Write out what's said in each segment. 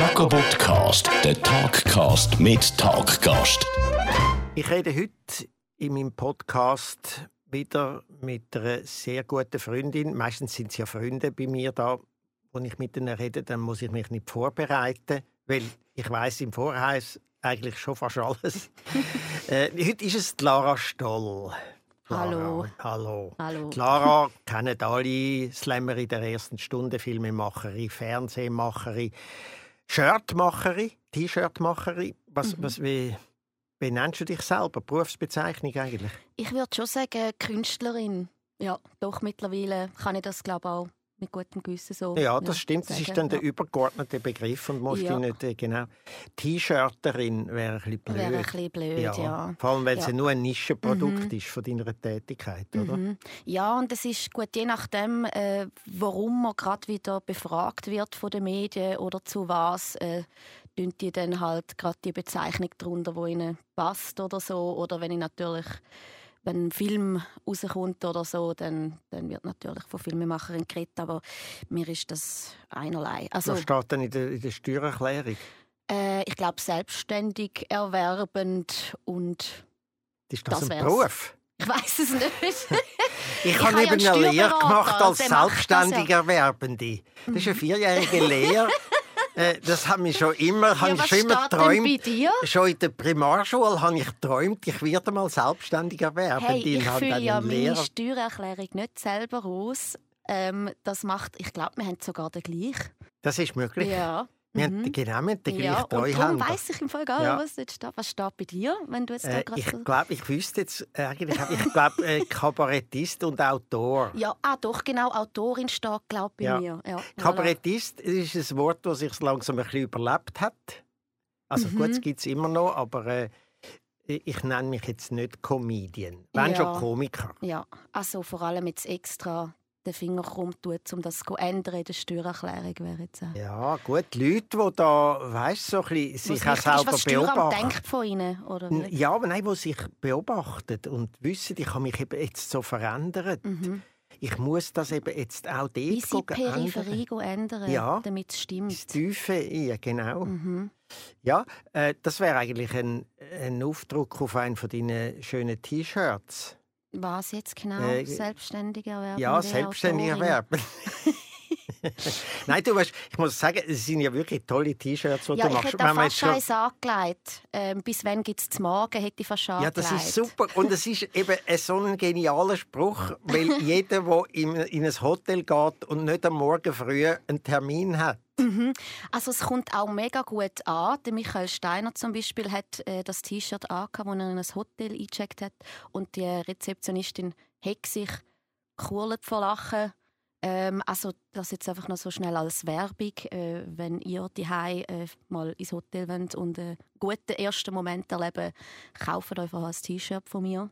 Jacobot Cast, der Talkcast mit Talkgast. Ich rede heute in meinem Podcast wieder mit einer sehr guten Freundin. Meistens sind es ja Freunde bei mir da, wenn ich mit ihnen rede, dann muss ich mich nicht vorbereiten, weil ich weiß im Voraus eigentlich schon fast alles. äh, heute ist es Lara Stoll. Lara. Hallo. Hallo. Hallo. Die Lara kennen alle Slammer in der ersten Stunde, Filmemacherin, Fernsehmacherin, Shirtmacherin, T-Shirtmacherin. Was, Mhm. was, wie, wie nennst du dich selber? Berufsbezeichnung eigentlich? Ich würde schon sagen, Künstlerin. Ja, doch mittlerweile kann ich das glaube auch mit gutem Gewissen so. Ja, das stimmt. Das ist dann der ja. übergeordnete Begriff und musst Ja. nicht äh, genau. T-Shirterin wäre ein bisschen blöd. Wäre ein bisschen blöd, ja. Vor allem, weil es Ja. ja nur ein Nischenprodukt Mhm. ist von deiner Tätigkeit, oder? Mhm. Ja, und es ist gut, je nachdem, äh, warum man gerade wieder befragt wird von den Medien oder zu was, äh, tun die dann halt gerade die Bezeichnung darunter, wo ihnen passt oder so. Oder wenn ich natürlich wenn ein Film rauskommt oder so, dann, dann wird natürlich von Filmemachern geredet, aber mir ist das einerlei. Also, Was steht denn in der, in der Steuererklärung? äh, ich glaube, selbstständig erwerbend und Ist das, Das ein. Beruf? ich weiß es nicht. Ich, Ich habe eben eine Lehre gemacht als selbstständig Erwerbende. Das ist eine vierjährige Lehre. Äh, Das habe ich schon immer, ja, ich schon immer geträumt. Schon in der Primarschule habe ich geträumt, ich werde mal selbstständig Erwerbende. Hey, ich fülle ja meine Lehrer Steuererklärung nicht selber aus. Ähm, das macht, ich glaube, wir haben sogar den gleichen. Das ist möglich. Ja. Wir Mhm. haben, genau, wir haben den ja, gleichen und darum weiss ich im Fall gar Ja. nicht, was dort steht. Was steht bei dir, wenn du jetzt da Äh, gerade ich glaube, ich wüsste jetzt äh, eigentlich, ich glaube, äh, Kabarettist und Autor. Ja, ah, doch, genau, Autorin steht, glaube ich, bei Ja. mir. Ja, voilà. Kabarettist ist ein Wort, das sich langsam ein bisschen überlebt hat. Also Mhm. gut, es gibt es immer noch, aber äh, ich nenne mich jetzt nicht Comedian. Wenn Ja. schon Komiker. Ja, also vor allem jetzt extra den Finger krumm tut, um das zu ändern in der Steuererklärung, wäre jetzt auch. Ja, gut, die Leute, die da, weißt so ein bisschen, sich auch wichtig ist, selber was beobachten. denkt von ihnen, oder wie? Ja, aber nein, die sich beobachtet und wissen, ich habe mich eben jetzt so verändert. Mhm. Ich muss das eben jetzt auch dort Wie sie Peripherie ändern. ändern, Ja. damit es stimmt. Ins Tiefe ein, genau. Mhm. Ja, äh, das wäre eigentlich ein, ein Aufdruck auf einen von deinen schönen T-Shirts. Was jetzt genau? Äh, selbstständig erwerben? Ja, selbstständig erwerben. Nein, du weißt, ich muss sagen, es sind ja wirklich tolle T-Shirts, die Ja, du ich machst. hätte Wenn fast eins angelegt. Ähm, bis wann gibt es Morgen, hätte ich fast ja, angelegt. das ist super. Und es ist eben so ein genialer Spruch, weil jeder, der in, in ein Hotel geht und nicht am Morgen früh einen Termin hat, Mhm. Also es kommt auch mega gut an. Der Michael Steiner zum Beispiel hat äh, das T-Shirt angehabt, als er in ein Hotel eingecheckt hat. Und die Rezeptionistin hat sich gekurlt vor Lachen. Ähm, also das jetzt einfach noch so schnell als Werbung, äh, wenn ihr die äh, mal ins Hotel wollt und einen guten ersten Moment erleben, kauft euch einfach ein T-Shirt von mir.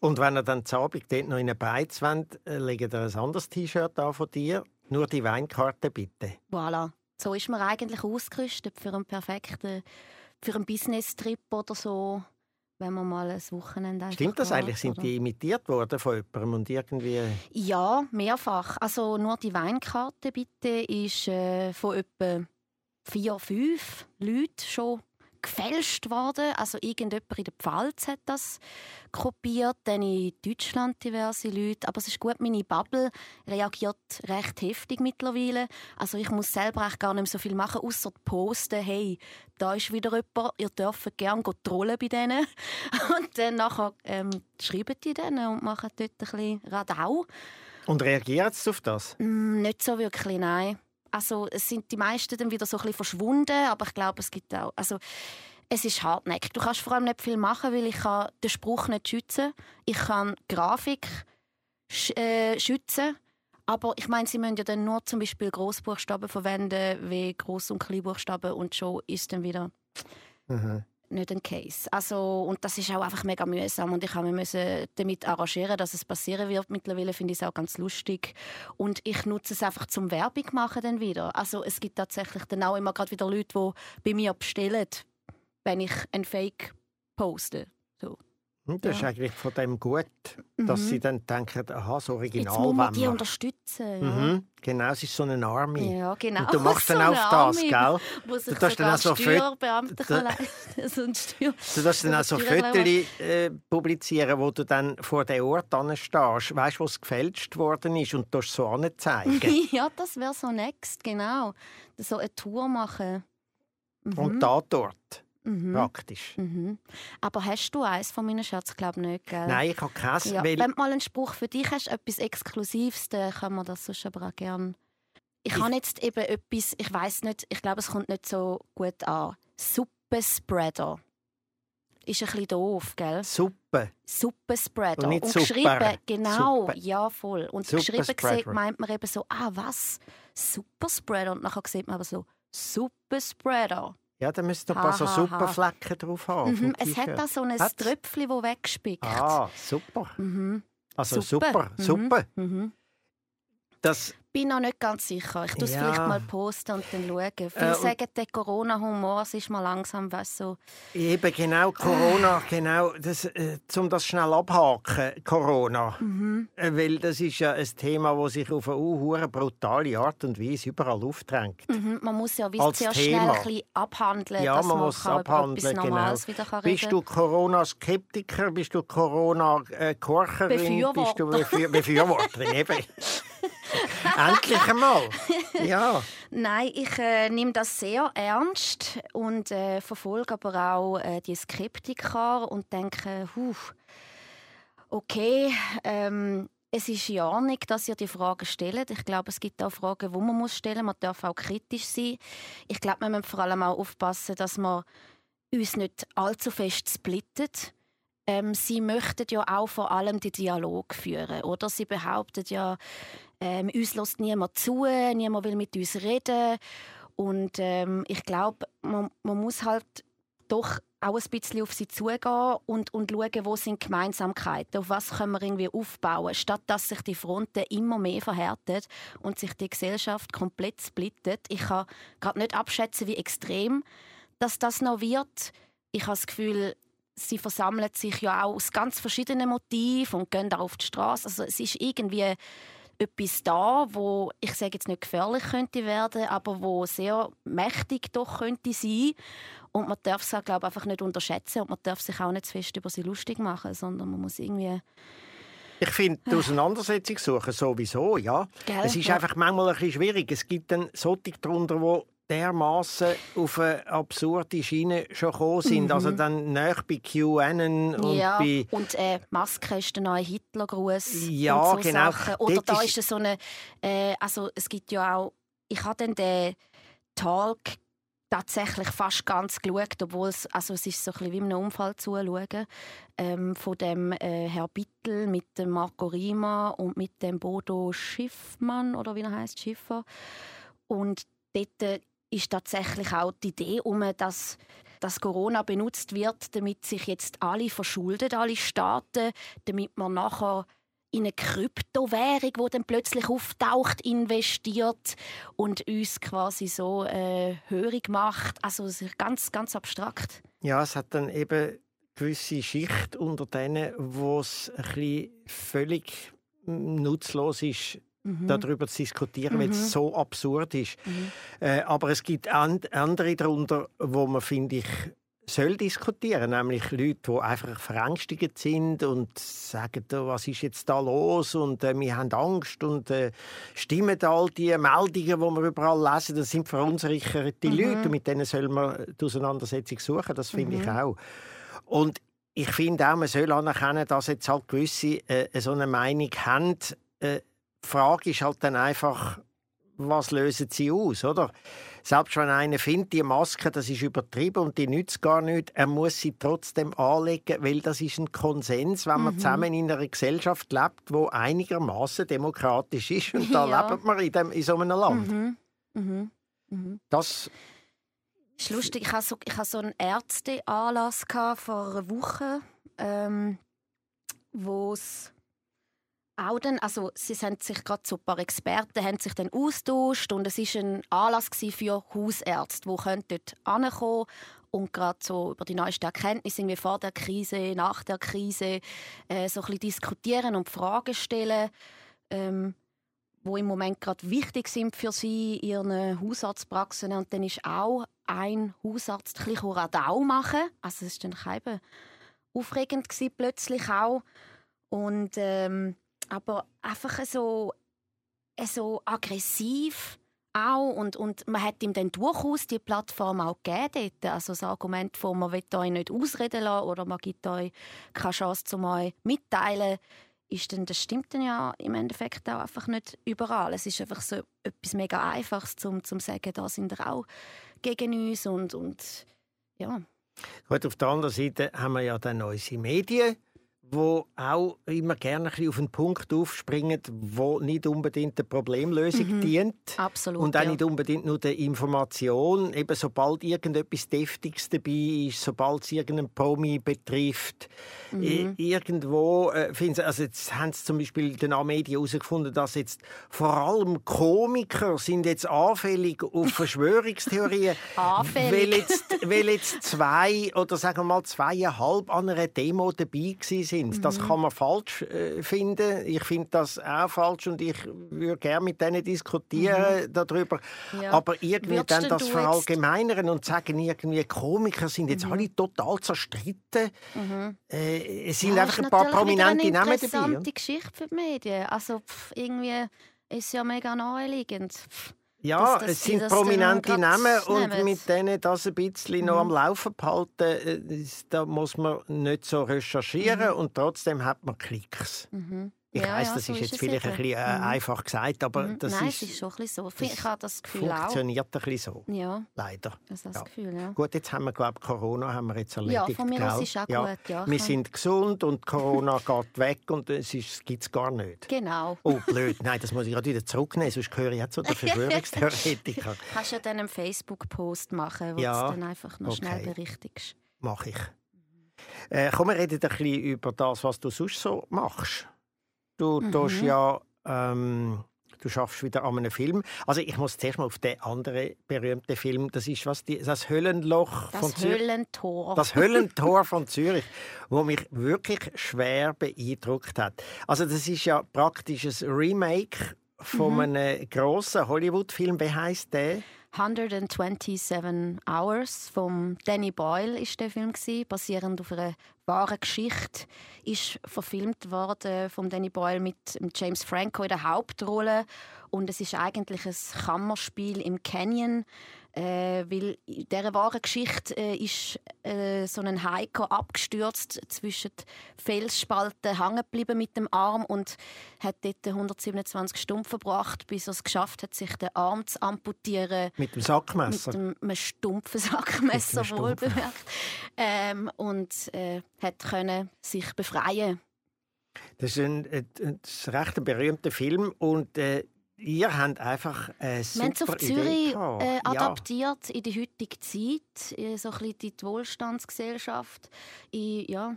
Und wenn ihr dann zu Abend dort noch in eine Beiz wollt, äh, legt ihr ein anderes T-Shirt an von dir. Nur die Weinkarte bitte. Voilà. So ist man eigentlich ausgerüstet für einen perfekten, für einen Business-Trip oder so, wenn man mal ein Wochenende Stimmt das eigentlich? Sind oder? die imitiert worden von jemandem und irgendwie... Ja, mehrfach. Also nur die Weinkarte bitte ist äh, von etwa vier, fünf Leuten schon gefälscht worden. Also irgendjemand in der Pfalz hat das kopiert, dann in Deutschland diverse Leute. Aber es ist gut, meine Bubble reagiert recht heftig mittlerweile. Also ich muss selber eigentlich gar nicht mehr so viel machen, außer posten, hey, da ist wieder jemand, ihr dürft gerne trollen bei denen. Und dann nachher ähm, schreiben die denen und machen dort ein bisschen Radau. Und reagiert sie auf das? Mm, nicht so wirklich, nein. Also es sind die meisten dann wieder so ein bisschen verschwunden, aber ich glaube, es gibt auch, also es ist hartnäckig. Du kannst vor allem nicht viel machen, weil ich kann den Spruch nicht schützen. Ich kann Grafik sch äh, schützen, aber ich meine, sie müssen ja dann nur zum Beispiel Großbuchstaben verwenden, wie Groß- und Kleinbuchstaben und schon ist dann wieder Mhm. Nicht ein Case. Also, und das ist auch einfach mega mühsam und ich habe mich damit arrangieren, dass es passieren wird. Mittlerweile finde ich es auch ganz lustig und ich nutze es einfach zum Werbung machen dann wieder. Also es gibt tatsächlich dann auch immer gerade wieder Leute, die bei mir bestellen, wenn ich ein Fake poste. So. Und das Ja. ist eigentlich von dem gut, dass Mhm. sie dann denken, aha, das Original Jetzt muss man die unterstützen. Ja, Mhm, genau, es ist so eine Army. ja genau. Und du machst dann So auch eine das, gell? Wo sich Du tust dann auch so kann leisten so Steuer Du darfst dann auch so. Fotos äh, publizieren, wo du dann vor den Ort stehst, weißt, wo es gefälscht worden ist und du so anzeigen. ja, das wäre so next, genau. So eine Tour machen. Mhm. Und da dort, mhm. praktisch. Mhm. Aber hast du eins von meinen Schatz, glaube nicht, gell? Nein, ich habe keins, Ja, wenn du mal einen Spruch für dich hast, etwas Exklusives, dann kann man das sonst aber auch gerne. Ich Ich- habe jetzt eben etwas, ich weiß nicht, ich glaube, es kommt nicht so gut an. Suppenspreader. Ist ein bisschen doof, gell? Suppe. Suppenspreader. Und nicht und Super. geschrieben, genau, Suppe. ja voll. Und geschrieben sieht, meint man eben so, ah was, Superspreader. Und nachher sieht man aber so, Suppenspreader. Ja, da müsste noch ein paar so ha, ha. Suppenflecken drauf haben. Mhm, es hat da so ein Hat's? Tröpfchen, das wegspickt. Ah, super. Mhm. Also Suppe. super, Mhm. Suppe. Mhm. Das, bin noch nicht ganz sicher. Ich tue es Ja. vielleicht mal posten und dann schauen. Viele Äh, sagen, der Corona-Humor es ist mal langsam, weißt so. eben genau, Corona, genau, das, äh, um das schnell abhaken, Corona. Mhm. Äh, Weil das ist ja ein Thema, das sich auf eine uh, brutale Art und Weise überall aufdrängt. Mhm. Man muss ja wie sehr Thema. schnell ein bisschen abhandeln, Ja, dass man man, muss kann abhandeln, etwas genau. Normales wieder kann Bist du Corona-Skeptiker? Bist du Corona-Korcherin? Bist du Befürworter. Befür Befürworterin? Eben. Endlich einmal. Ja. Nein, ich äh, nehme das sehr ernst und äh, verfolge aber auch äh, die Skeptiker und denke, huh, okay, ähm, es ist ja nicht, dass ihr die Fragen stellt. Ich glaube, es gibt auch Fragen, die man muss stellen muss. Man darf auch kritisch sein. Ich glaube, wir müssen vor allem auch aufpassen, dass man uns nicht allzu fest splittet. Ähm, sie möchten ja auch vor allem den Dialog führen. Oder sie behaupten ja, ähm, uns lässt niemand zu, niemand will mit uns reden. Und ähm, ich glaube, man, man muss halt doch auch ein bisschen auf sie zugehen und, und schauen, wo sind Gemeinsamkeiten, auf was können wir irgendwie aufbauen, statt dass sich die Fronten immer mehr verhärten und sich die Gesellschaft komplett splittet. Ich kann gerade nicht abschätzen, wie extrem dass das noch wird. Ich habe das Gefühl, sie versammeln sich ja auch aus ganz verschiedenen Motiven und gehen da auf die Straße. Also es ist irgendwie etwas da, wo ich sage jetzt nicht gefährlich könnte werden, aber wo sehr mächtig doch könnte sein. Und man darf es auch, glaube ich, einfach nicht unterschätzen und man darf sich auch nicht zu fest über sie lustig machen, sondern man muss irgendwie Ich finde die Auseinandersetzung suchen sowieso, ja. Gell? Es ist Ja. einfach manchmal ein bisschen schwierig. Es gibt dann solche darunter, die dermaßen auf eine absurde Schiene schon gekommen sind. Also dann näher bei QAnon und Mhm. ja, bei... und äh, Maske ist der neue Hitlergruß Ja, und so genau. Sachen. Oder Dort da ist- so eine, äh, also es gibt ja auch, ich habe dann den Talk tatsächlich fast ganz geschaut, obwohl es, also es ist so ein bisschen wie einem Unfall zuschauen, ähm, von dem äh, Herr Bittel mit dem Marco Rima und mit dem Bodo Schiffmann, oder wie er heißt Schiffer. Und dort äh, ist tatsächlich auch die Idee um, dass dass Corona benutzt wird, damit sich jetzt alle verschulden, alle Staaten, damit man nachher in eine Kryptowährung, die dann plötzlich auftaucht, investiert und uns quasi so äh, hörig macht. Also ganz, ganz abstrakt. Ja, es hat dann eben gewisse Schicht unter denen, wo es völlig nutzlos ist, Mhm. darüber zu diskutieren, weil Mhm. es so absurd ist. Mhm. Äh, aber es gibt an andere darunter, wo man, finde ich, soll diskutieren, nämlich Leute, die einfach verängstigt sind und sagen, «Oh, was ist jetzt da los und äh, wir haben Angst und äh, stimmen all die Meldungen, die wir überall lesen, das sind verunsicherte Mhm. Leute und mit denen soll man die Auseinandersetzung suchen, das finde ich Mhm. auch. Und ich finde auch, man soll anerkennen, dass jetzt halt gewisse äh, so eine Meinung haben. Äh, die Frage ist halt dann einfach, was lösen sie aus, oder? Selbst wenn einer findet, die Maske, das ist übertrieben und die nützt gar nicht, er muss sie trotzdem anlegen, weil das ist ein Konsens, wenn man Mhm. zusammen in einer Gesellschaft lebt, wo einigermaßen demokratisch ist und da Ja. lebt man in, dem, in so einem Land. Mhm. Mhm. Mhm. Das, ist lustig. Ich hatte so, ich hatte so einen Ärzteanlass vor einer Woche, ähm, wo es auch dann, also sie haben sich gerade so ein paar Experten haben sich dann austauscht und es ist ein Anlass für Hausärzte, die können dort ankommen und gerade so über die neuesten Erkenntnisse irgendwie vor der Krise, nach der Krise äh, so ein diskutieren und Fragen stellen, ähm, wo im Moment gerade wichtig sind für sie ihren Hausarztpraxen. Und dann ist auch ein Hausarzt ein bisschen Radau machen. Also es war dann eben aufregend plötzlich auch. Und, ähm, aber einfach so, so aggressiv auch und, und man hat ihm dann durchaus die Plattform auch gegeben dort. Also das Argument von, man will euch nicht ausreden lassen oder man gibt euch keine Chance, um euch mitteilen, ist dann, das stimmt dann ja im Endeffekt auch einfach nicht überall. Es ist einfach so etwas mega Einfaches, um zu sagen, da sind wir auch gegen uns und, und ja. Gut, auf der anderen Seite haben wir ja dann unsere Medien, wo auch immer gerne ein auf einen Punkt aufspringen, wo nicht unbedingt der Problemlösung mhm. dient. Absolut. Und auch ja. nicht unbedingt nur der Information. Eben sobald irgendetwas Deftiges dabei ist, sobald es irgendeinen Promi betrifft, mhm. irgendwo äh, finden also jetzt haben sie zum Beispiel den Medien herausgefunden, dass jetzt vor allem Komiker sind jetzt anfällig auf Verschwörungstheorien, anfällig. weil jetzt, weil jetzt zwei oder sagen wir mal zweieinhalb an einer Demo dabei waren sind. Mhm. Das kann man falsch äh, finden. Ich finde das auch falsch und ich würde gerne mit denen diskutieren mhm. darüber. Ja. Aber irgendwie Würdest dann das verallgemeinern und sagen, irgendwie Komiker sind jetzt mhm. alle total zerstritten. Mhm. Äh, es sind ja, einfach ein paar prominente Namen dabei. Das ist eine interessante Geschichte für die Medien. Also pff, irgendwie ist es ja mega naheliegend. Pff. Ja, das, es sind prominente Namen und mit denen das ein bisschen mhm. noch am Laufen behalten, äh, da muss man nicht so recherchieren mhm. und trotzdem hat man Klicks. Mhm. Ich ja, weiss, das so ist jetzt ist vielleicht ein bisschen äh, mhm. einfach gesagt, aber mhm. das Nein, ist, es ist schon ein bisschen so. Ich habe das Gefühl funktioniert auch. ein bisschen so. Ja. Leider. Das das ja. Gefühl, ja. Gut, jetzt haben wir, glaube Corona haben wir jetzt erledigt. Ja, von mir aus ist auch ja. gut. Ja, wir sind gesund und Corona geht weg und es gibt es gar nicht. Genau. Oh, blöd. Nein, das muss ich gerade wieder zurücknehmen, sonst gehöre ich jetzt zu den Verschwörungstheoretikern. Kannst du ja dann einen Facebook-Post machen, wo ja. du dann einfach noch okay. schnell berichtigst. Mache ich. Äh, komm, wir reden ein bisschen über das, was du sonst so machst. Du mhm. ja ähm, du schaffst wieder an einem Film. Also ich muss zuerst mal auf den anderen berühmten Film. Das ist was die, das Höllenloch das von Zürich. Höllentor. Das Höllentor von Zürich, wo mich wirklich schwer beeindruckt hat. Also das ist ja praktisch ein Remake von mhm. einem grossen Hollywood-Film. Wie heißt der? 127 Hours von Danny Boyle ist der Film basierend auf einer wahren Geschichte, ist verfilmt worden von Danny Boyle mit James Franco in der Hauptrolle. Und es ist eigentlich ein Kammerspiel im Canyon äh, weil in dieser wahren Geschichte äh, ist äh, so ein Hiker abgestürzt zwischen Felsspalten hängen geblieben mit dem Arm und hat dort 127 Stunden verbracht, bis er es geschafft hat, sich den Arm zu amputieren. Mit dem Sackmesser? Mit einem stumpfen Sackmesser, wohlbemerkt. Ähm, und äh, hat können sich befreien das ist ein, ein, ein recht berühmter Film und äh, Ihr habt einfach eine super Wir haben es auf Zürich äh, adaptiert ja. in die heutige Zeit, in so ein bisschen die Wohlstandsgesellschaft, in, ja,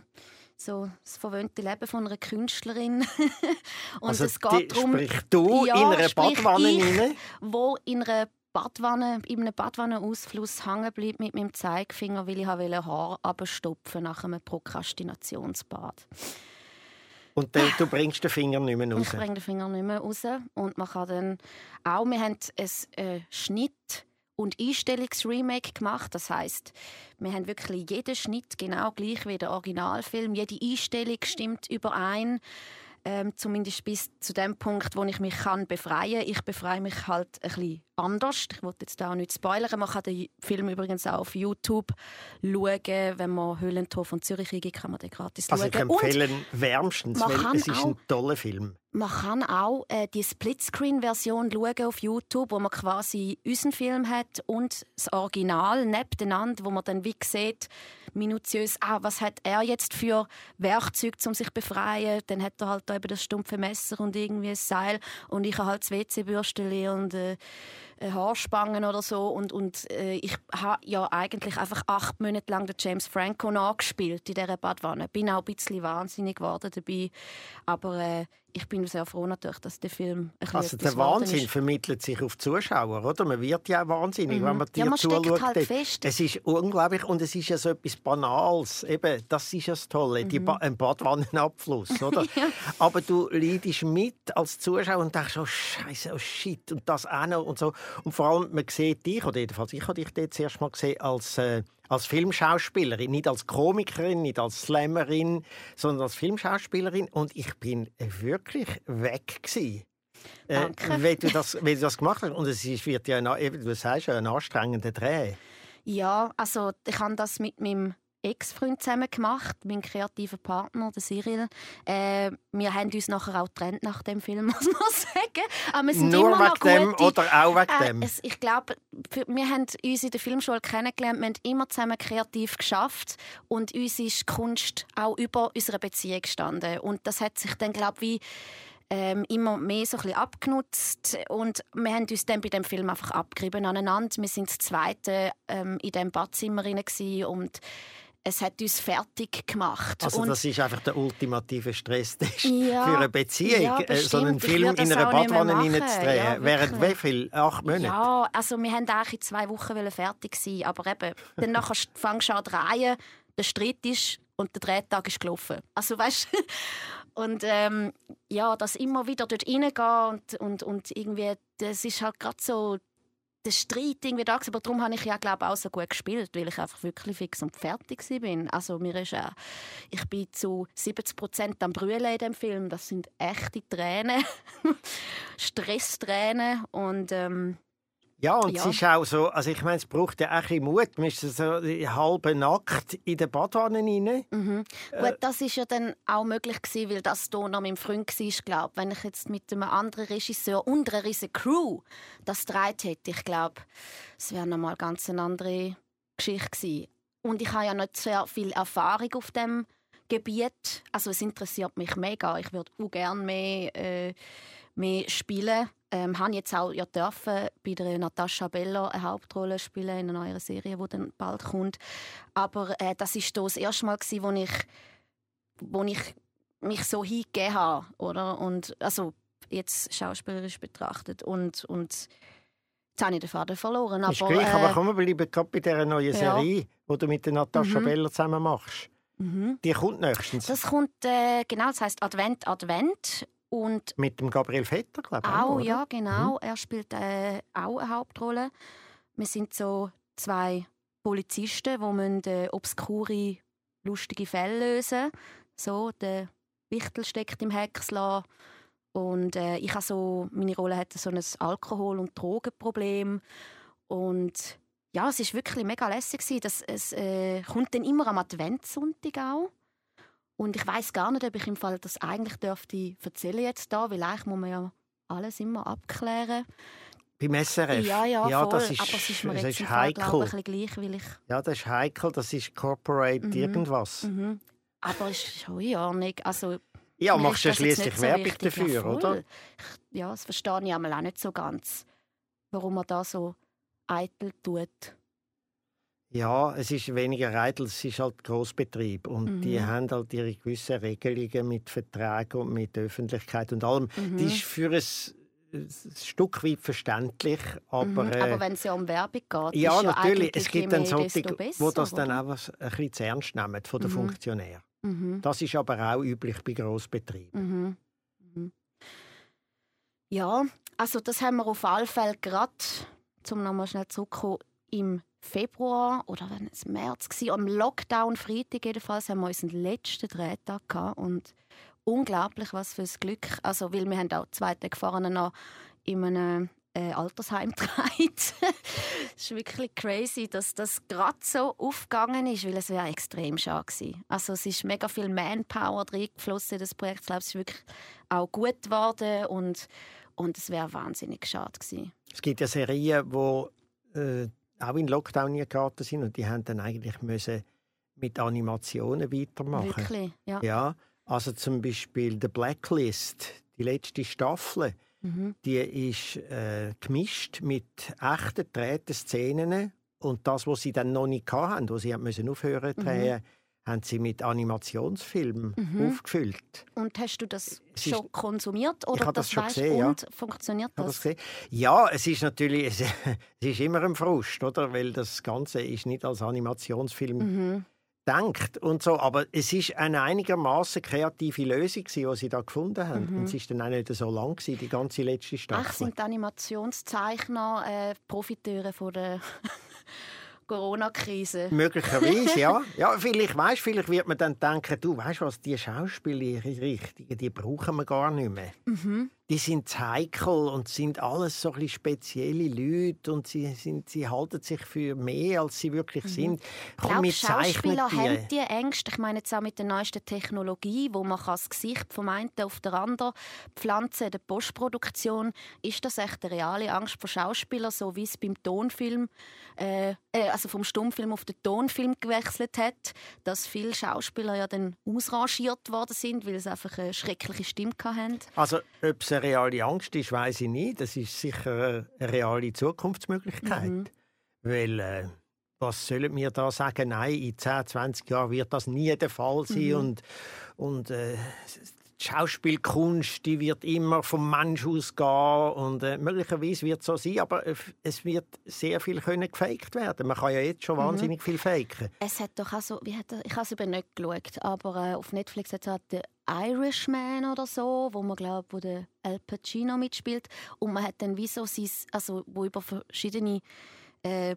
so das verwöhnte Leben von einer Künstlerin. Und also es geht darum, sprich du ja, in einer Badwanne ich, rein? wo in einer Badwanne, in einem Badwannenausfluss hängen bleibt mit meinem Zeigefinger, weil ich Haar abstopfen nach einem Prokrastinationsbad. Und dann, du bringst den Finger nicht mehr raus? Ich bringe den Finger nicht mehr raus. Und man kann dann auch, wir haben ein äh, Schnitt- und Einstellungsremake gemacht. Das heißt, wir haben wirklich jeden Schnitt genau gleich wie der Originalfilm. Jede Einstellung stimmt überein. Ähm, zumindest bis zu dem Punkt, wo ich mich kann befreien kann. Ich befreie mich halt ein bisschen anders. Ich wollte jetzt auch nicht spoilern. Man kann den Film übrigens auch auf YouTube schauen. Wenn man Höhlentor von Zürich eingibt, kann man den gratis also schauen. Also ich empfehle ihn wärmstens, weil es ist ein toller Film. Man kann auch äh, die Splitscreen-Version schauen auf YouTube, wo man quasi unseren Film hat und das Original nebeneinander, wo man dann wie sieht, minutiös, ah, was hat er jetzt für Werkzeuge, um sich zu befreien. Dann hat er halt da eben das stumpfe Messer und irgendwie ein Seil und ich habe halt das WC-Bürstchen und äh, Haarspangen oder so und, und äh, ich habe ja eigentlich einfach acht Monate lang den James Franco nachgespielt in dieser Badwanne. Bin auch ein bisschen wahnsinnig geworden dabei, aber äh, ich bin sehr froh natürlich, dass der Film ein Also der Wahnsinn vermittelt sich auf die Zuschauer, oder? Man wird ja wahnsinnig, mhm. wenn man dir ja, man zuschaut. Halt fest. Es ist unglaublich und es ist ja so etwas Banales. Eben, das ist das Tolle, mhm. ba ein Badwannenabfluss, oder? ja. Aber du leidest mit als Zuschauer und denkst, oh Scheiße, oh Shit und das auch noch und so. Und vor allem, man sieht dich, oder jedenfalls ich habe dich dort zuerst mal gesehen, als, äh, als Filmschauspielerin, nicht als Komikerin, nicht als Slammerin, sondern als Filmschauspielerin. Und ich bin wirklich weg gewesen. Äh, wenn, du das, wenn du das gemacht hast. Und es wird ja, ein, du sagst, ein anstrengender Dreh. Ja, also ich habe das mit meinem Ex-Freund zusammen gemacht, mein kreativer Partner, der Cyril. Äh, wir haben uns nachher auch getrennt nach dem Film, muss man sagen. Aber wir sind Nur immer wegen dem oder auch wegen äh, dem? Es, ich glaube, wir haben uns in der Filmschule kennengelernt, wir haben immer zusammen kreativ geschafft und uns ist Kunst auch über unsere Beziehung gestanden. Und das hat sich dann, glaube ich, ähm, immer mehr so ein abgenutzt und wir haben uns dann bei dem Film einfach abgerieben aneinander. Wir sind das Zweite ähm, in dem Badzimmer und es hat uns fertig gemacht. Also das ist einfach der ultimative Stresstest ja, für eine Beziehung, ja, äh, so einen Film in einer Badwanne reinzudrehen. Ja, Während wie viel? Acht Monate? Ja, also wir wollten eigentlich in zwei Wochen fertig sein, aber eben, dann nachher fangst du an zu drehen, der Streit ist und der Drehtag ist gelaufen. Also weißt und ähm, ja, das immer wieder dort reingehen und, und, und irgendwie, das ist halt gerade so der Streit irgendwie da aber darum habe ich ja glaube auch so gut gespielt, weil ich einfach wirklich fix und fertig bin. Also mir ist äh, ich bin zu 70 Prozent am brüllen in dem Film. Das sind echte Tränen, Stresstränen und ähm, ja, und ja. es ist auch so, also ich meine, es braucht ja auch ein bisschen Mut. Man ist so halb nackt in der Badwanne rein. Mhm. Äh, Gut, das ist ja dann auch möglich gewesen, weil das hier noch mein Freund war, glaube Wenn ich jetzt mit einem anderen Regisseur und einer riesen Crew das gedreht hätte, ich glaube, es wäre nochmal ganz eine andere Geschichte gewesen. Und ich habe ja nicht sehr viel Erfahrung auf dem Gebiet. Also es interessiert mich mega. Ich würde auch gerne mehr, äh, mehr spielen ähm, habe jetzt auch ja dürfen bei der Natascha Bello eine Hauptrolle spielen in einer neuen Serie, die dann bald kommt. Aber äh, das ist das erste Mal gewesen, wo ich, wo ich mich so hingegeben habe, oder? Und also jetzt schauspielerisch betrachtet und und jetzt habe ich den Faden verloren. Aber, ist gleich, äh, aber komm, wir bleiben gerade bei dieser neuen Serie, ja. die du mit der Natascha mhm. Bello zusammen machst. Mhm. Die kommt nächstens. Das kommt, äh, genau, das heißt Advent, Advent. Und Mit dem Gabriel Vetter, glaube ich. Auch, ja, genau. Mhm. Er spielt äh, auch eine Hauptrolle. Wir sind so zwei Polizisten, die äh, obskure, lustige Fälle lösen So, der Wichtel steckt im Häcksler. Und äh, ich habe so, meine Rolle hat so ein Alkohol- und Drogenproblem. Und ja, es war wirklich mega lässig. Das, es äh, kommt dann immer am Adventssonntag auch. Und ich weiß gar nicht, ob ich im Fall das eigentlich dürfte erzählen jetzt da, weil eigentlich muss man ja alles immer abklären. Beim SRF? Ja, ja, ja voll. Das ist, aber es ist mir jetzt ist heikel. Fall, ich, ein gleich, weil ich... Ja, das ist heikel, das ist Corporate mhm. irgendwas. Mhm. Aber es ist schon ja nicht, also... Ja, machst du ja schließlich so Werbung dafür, ja, oder? Ja, das verstehe ich auch nicht so ganz, warum man da so eitel tut. Ja, es ist weniger eitel, es ist halt Großbetrieb und mhm. die haben halt ihre gewissen Regelungen mit Verträgen und mit Öffentlichkeit und allem. Mhm. Das ist für ein, ein Stück weit verständlich, aber... Mhm. Aber wenn es ja um Werbung geht, Ja, natürlich. es gibt dann solche, die das dann auch ein bisschen zu ernst nehmen von den mhm. Funktionären. Mhm. Das ist aber auch üblich bei Großbetrieben. Mhm. Ja, also das haben wir auf alle Fälle gerade, um nochmal schnell zurückzukommen, im Februar oder wenn es März war, am Lockdown, Freitag jedenfalls, haben wir unseren letzten Drehtag gehabt und unglaublich, was für ein Glück. Also, weil wir haben auch zwei Tage vorher noch in einem äh, Altersheim getragen. Es ist wirklich crazy, dass das gerade so aufgegangen ist, weil es wäre extrem schade gewesen. Also es ist mega viel Manpower reingeflossen in das Projekt. Ich glaube, es ist wirklich auch gut geworden und, und es wäre wahnsinnig schade gewesen. Es gibt ja Serien, wo äh, auch in Lockdown geraten sind und die haben dann eigentlich müssen mit Animationen weitermachen. Wirklich, ja. Ja, also zum Beispiel The Blacklist, die letzte Staffel, Mhm. die ist äh, gemischt mit echten drehten Szenen und das, was sie dann noch nicht hatten, wo sie haben müssen aufhören Mhm. zu drehen, haben sie mit Animationsfilmen aufgefüllt. Und hast du das ist- schon konsumiert oder habe das schon weisst gesehen, ja. und funktioniert Hast du das? das gesehen? Ja, es ist natürlich es, ist immer ein Frust, oder? Weil das Ganze ist nicht als Animationsfilm Mhm. denkt und so. Aber es ist eine einigermaßen kreative Lösung, die sie da gefunden haben. Mhm. Und es ist dann auch nicht so lang gewesen, die ganze letzte Staffel. Ach, sind die Animationszeichner äh, Profiteure von der Corona-Krise? Möglicherweise, ja. ja vielleicht, weißt, vielleicht wird man dann denken, du weißt was, die Schauspieler, ihre Richtigen, die brauchen wir gar nicht mehr. Mhm. Die sind heikel und sind alles so ein spezielle Leute und sie, sind, sie halten sich für mehr, als sie wirklich sind. Komm, Mhm. Ich glaube, Schauspieler die. haben die Ängste. Ich meine jetzt auch mit der neuesten Technologie, wo man kann das Gesicht vom einen auf den anderen pflanzen in der Postproduktion. Ist das echt eine reale Angst vor Schauspielern, so wie es beim Tonfilm, äh, äh, also vom Stummfilm auf den Tonfilm gewechselt hat, dass viele Schauspieler ja dann ausrangiert worden sind, weil sie einfach eine schreckliche Stimme hatten? Also, ob es eine reale Angst ist, weiß ich nicht. Das ist sicher eine reale Zukunftsmöglichkeit. Mhm. Weil, äh, was sollen wir da sagen? Nein, in 10, 20 Jahren wird das nie der Fall sein. Mhm. Und, und äh, die Schauspielkunst die wird immer vom Mensch ausgehen. Und äh, möglicherweise wird es so sein, aber äh, es wird sehr viel können gefaked werden. Man kann ja jetzt Mhm. schon wahnsinnig viel faken. Es hat doch auch so, wie hat er, ich habe es eben nicht geschaut, aber äh, auf Netflix hat es «The Irishman» oder so, wo man glaubt, wo der Al Pacino mitspielt und man hat dann wie so sein, also wo über verschiedene äh,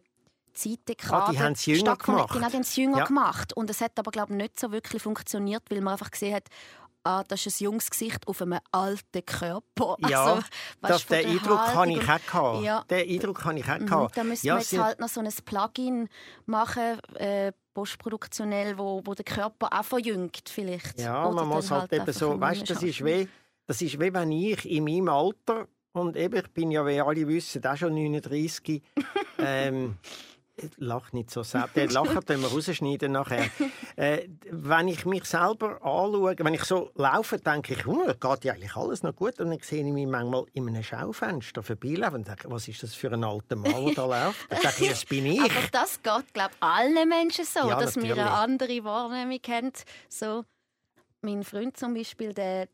Zeiten Ah, die haben es jünger gemacht. Genau, die haben es jünger Ja. gemacht und es hat aber glaube ich nicht so wirklich funktioniert, weil man einfach gesehen hat, ah, das ist ein junges Gesicht auf einem alten Körper. Ja, also, Das, den der Eindruck habe ich auch gehabt. Ja. Den Eindruck habe ich auch Mhm, gehabt. Da müssen Ja, wir jetzt halt noch so ein Plugin machen, äh, postproduktionell, wo, wo der Körper auch verjüngt vielleicht. Ja, Oder man muss dann halt, eben so, weißt, das ist wie, das ist wie wenn ich in meinem Alter und eben, ich bin ja, wie alle wissen, auch schon 39. ähm, lach nicht so selbst. Den Lachen können wir rausschneiden nachher. Äh, wenn ich mich selber anschaue, wenn ich so laufe, denke ich, hm, geht ja eigentlich alles noch gut. Und dann sehe ich mich manchmal in einem Schaufenster vorbeilaufen und denke, was ist das für ein alter Mann, der da läuft? Dann denke ich, das bin ich. Aber das geht, glaube ich, allen Menschen so, Ja, dass wir natürlich. eine andere Wahrnehmung haben. So, mein Freund zum Beispiel, der,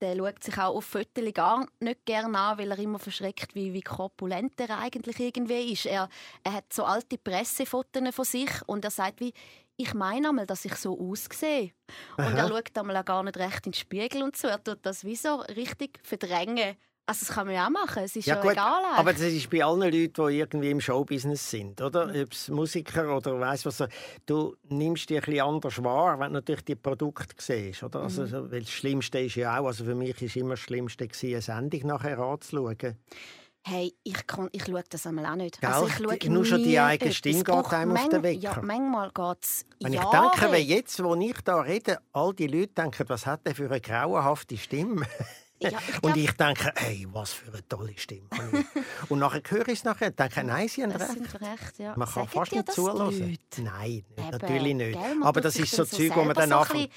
der schaut sich auch auf Fotos gar nicht gerne an, weil er immer verschreckt, wie, wie korpulent er eigentlich irgendwie ist. Er, er hat so alte Pressefotos von sich und er sagt wie, ich meine einmal, dass ich so aussehe. Und Aha. er schaut einmal auch gar nicht recht in den Spiegel und so. Er tut das wie so richtig verdrängen. Also das kann man ja auch machen, es ist ja, gut, egal. aber das ist bei allen Leuten, die irgendwie im Showbusiness sind, oder? Ob es Musiker oder weiss was. Du nimmst dich ein bisschen anders wahr, wenn du natürlich die Produkte siehst, oder? Also, Mhm. weil das Schlimmste ist ja auch, also für mich ist immer das Schlimmste eine Sendung nachher anzuschauen. Hey, ich, kann, ich schaue das einmal auch nicht. Gell? Also ich schaue Die- nur schon die eigene. Stimme geht einem auf den Wecker. Ja, manchmal geht es Wenn ich denke, wenn jetzt, wo ich da rede, all die Leute denken, was hat der für eine grauenhafte Stimme? Ja, ich Und ich denke, hey, was für eine tolle Stimme. und nachher höre ich es nachher und denke, nein, sie haben recht. sind recht, ja. Man kann Sagen fast nicht zuhören. Nein, Eben, natürlich nicht. gell, Aber das ist so so Zeug, wo man dann so ein anfängt.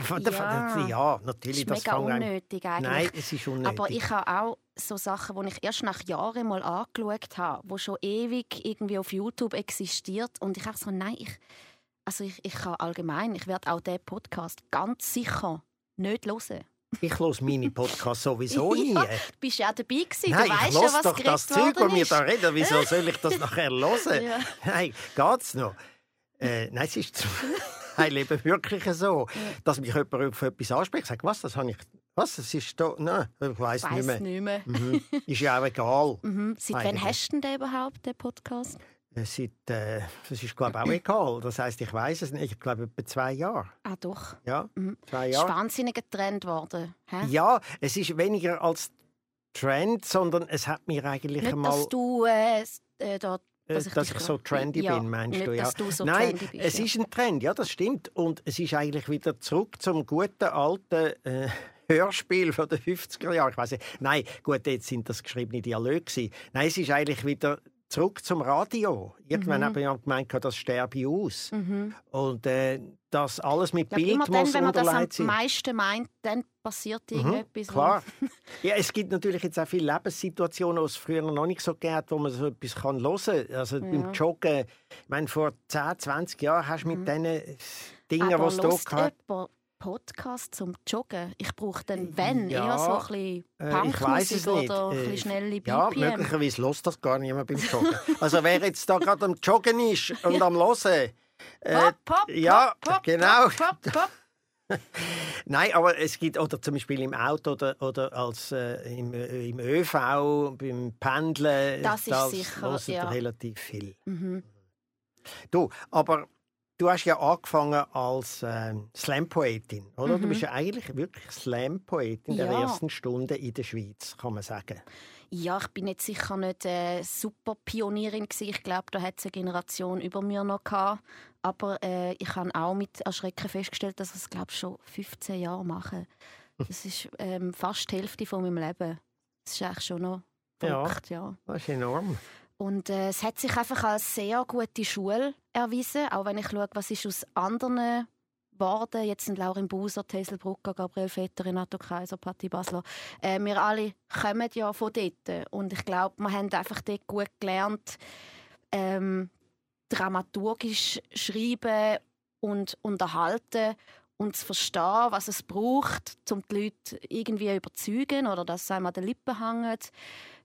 Ja. Ja, ja, Das natürlich. ist Das mega fängt an- unnötig eigentlich. Nein, es ist unnötig. Aber ich habe auch so Sachen, die ich erst nach Jahren mal angeschaut habe, die schon ewig irgendwie auf YouTube existiert. Und ich habe so, nein, ich, also ich, ich kann allgemein, ich werde auch diesen Podcast ganz sicher nicht hören. Ich höre meine Podcasts sowieso nie. Ja, Du bist ja auch dabei gewesen. Nein, du ich weißt ja, höre was doch das Zeug, worden wir da reden. Wieso soll ich das nachher hören? Ja. Nein, geht's noch? Äh, nein, es ist Teil eben wirklich so, dass mich jemand auf etwas anspricht. Ich sage, was, das habe ich... Was, das ist da... Nein, ich weiss Ich nicht weiss mehr. nicht mehr. Mhm. Ist ja auch egal. Mhm. Seit wann hast du denn den überhaupt, den Podcast? Äh, Seit, äh, das ist, glaube ich, auch egal. Das heisst, ich weiß es nicht. Ich glaube, etwa zwei Jahre. Ah, doch. Ja, Mhm. zwei Es ist Jahre. wahnsinnig Trend worden. Hä? Ja, es ist weniger als Trend, sondern es hat mir eigentlich Nicht, einmal... dass du äh, äh, da, äh, dass ich, dass ich so trendy ja, bin, meinst nicht, du? Ja. dass du so Nein, trendy bist. es ja. ist ein Trend, ja, das stimmt. Und es ist eigentlich wieder zurück zum guten alten äh, Hörspiel von den 50er Jahren. Ich weiß nicht. Nein, gut, jetzt sind das geschriebene Dialoge. Nein, es ist eigentlich wieder zurück zum Radio. Irgendwann habe ich gemeint, das sterbe ich aus. Mhm. Und äh, das alles mit Bild immer dann, muss wenn man das am sein. meisten meint, dann passiert irgendetwas. wo- Klar. Ja, es gibt natürlich jetzt auch viele Lebenssituationen, die es früher noch nicht so hat, wo man so etwas kann hören kann. Also beim Ja. Joggen, ich meine, vor 10, 20 Jahren hast du mit diesen Dingen, die es gehabt jemand Podcast zum Joggen? Ich brauche dann, wenn, Ja, eher so ein bisschen Äh, Punkmusik oder ein Äh, bisschen schnelle Ja, BPM. möglicherweise lässt das gar niemand beim Joggen. also wer jetzt da gerade am Joggen ist und am Hören, äh, Pop, pop, ja, pop, pop, genau. Pop, pop, pop. Nein, aber es gibt, oder zum Beispiel im Auto oder, oder als, äh, im, äh, im ÖV, beim Pendeln, Das ist sicher, ja. relativ viel. Mhm. Du, aber du hast ja angefangen als ähm, Slam-Poetin, oder? Du bist ja eigentlich wirklich Slam-Poetin der Mhm. Ja. ersten Stunde in der Schweiz, kann man sagen. Ja, ich bin jetzt sicher nicht äh, super Pionierin gewesen. Ich glaube, da hat es eine Generation über mir noch gehabt. Aber äh, ich habe auch mit Erschrecken festgestellt, dass ich es glaube schon 15 Jahre mache. Das ist ähm, fast die Hälfte von meinem Leben. Das ist eigentlich schon noch Ja. verrückt, ja. Das ist enorm. Und äh, es hat sich einfach als sehr gute Schule erwiesen, auch wenn ich schaue, was ist aus anderen geworden. Jetzt sind Laurin Buser, Hazel Brucker, Gabriel Vetter, Renato Kaiser, Patti Basler. Äh, wir alle kommen ja von dort. Und ich glaube, wir haben einfach dort gut gelernt, ähm, dramaturgisch schreiben und unterhalten und zu verstehen, was es braucht, um die Leute irgendwie zu überzeugen oder dass es einem an den Lippen hängt.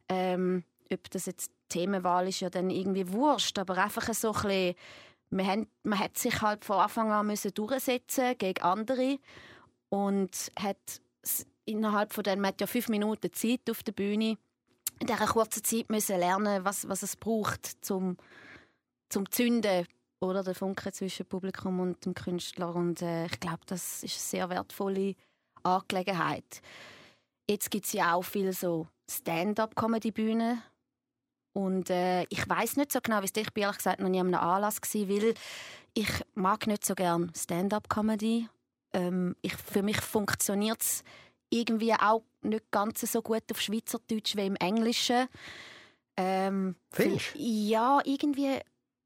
Ähm, ob das jetzt Themenwahl ist, ja dann irgendwie wurscht, aber einfach so ein bisschen, man, haben, man hat sich halt von Anfang an müssen durchsetzen gegen andere und hat innerhalb von den, man hat ja fünf Minuten Zeit auf der Bühne, in dieser kurzen Zeit müssen lernen, was, was es braucht, zum, zum Zünden oder der Funke zwischen Publikum und dem Künstler und äh, ich glaube, das ist eine sehr wertvolle Angelegenheit. Jetzt gibt es ja auch viel so Stand-up-Comedy-Bühnen und äh, ich weiß nicht so genau, wie es. Ich bin ehrlich gesagt noch nie an einem Anlass gewesen, weil ich mag nicht so gern Stand-up-Comedy. Ähm, ich, für mich funktioniert es irgendwie auch nicht ganz so gut auf Schweizerdeutsch wie im Englischen. Ähm, Findest Ja, irgendwie,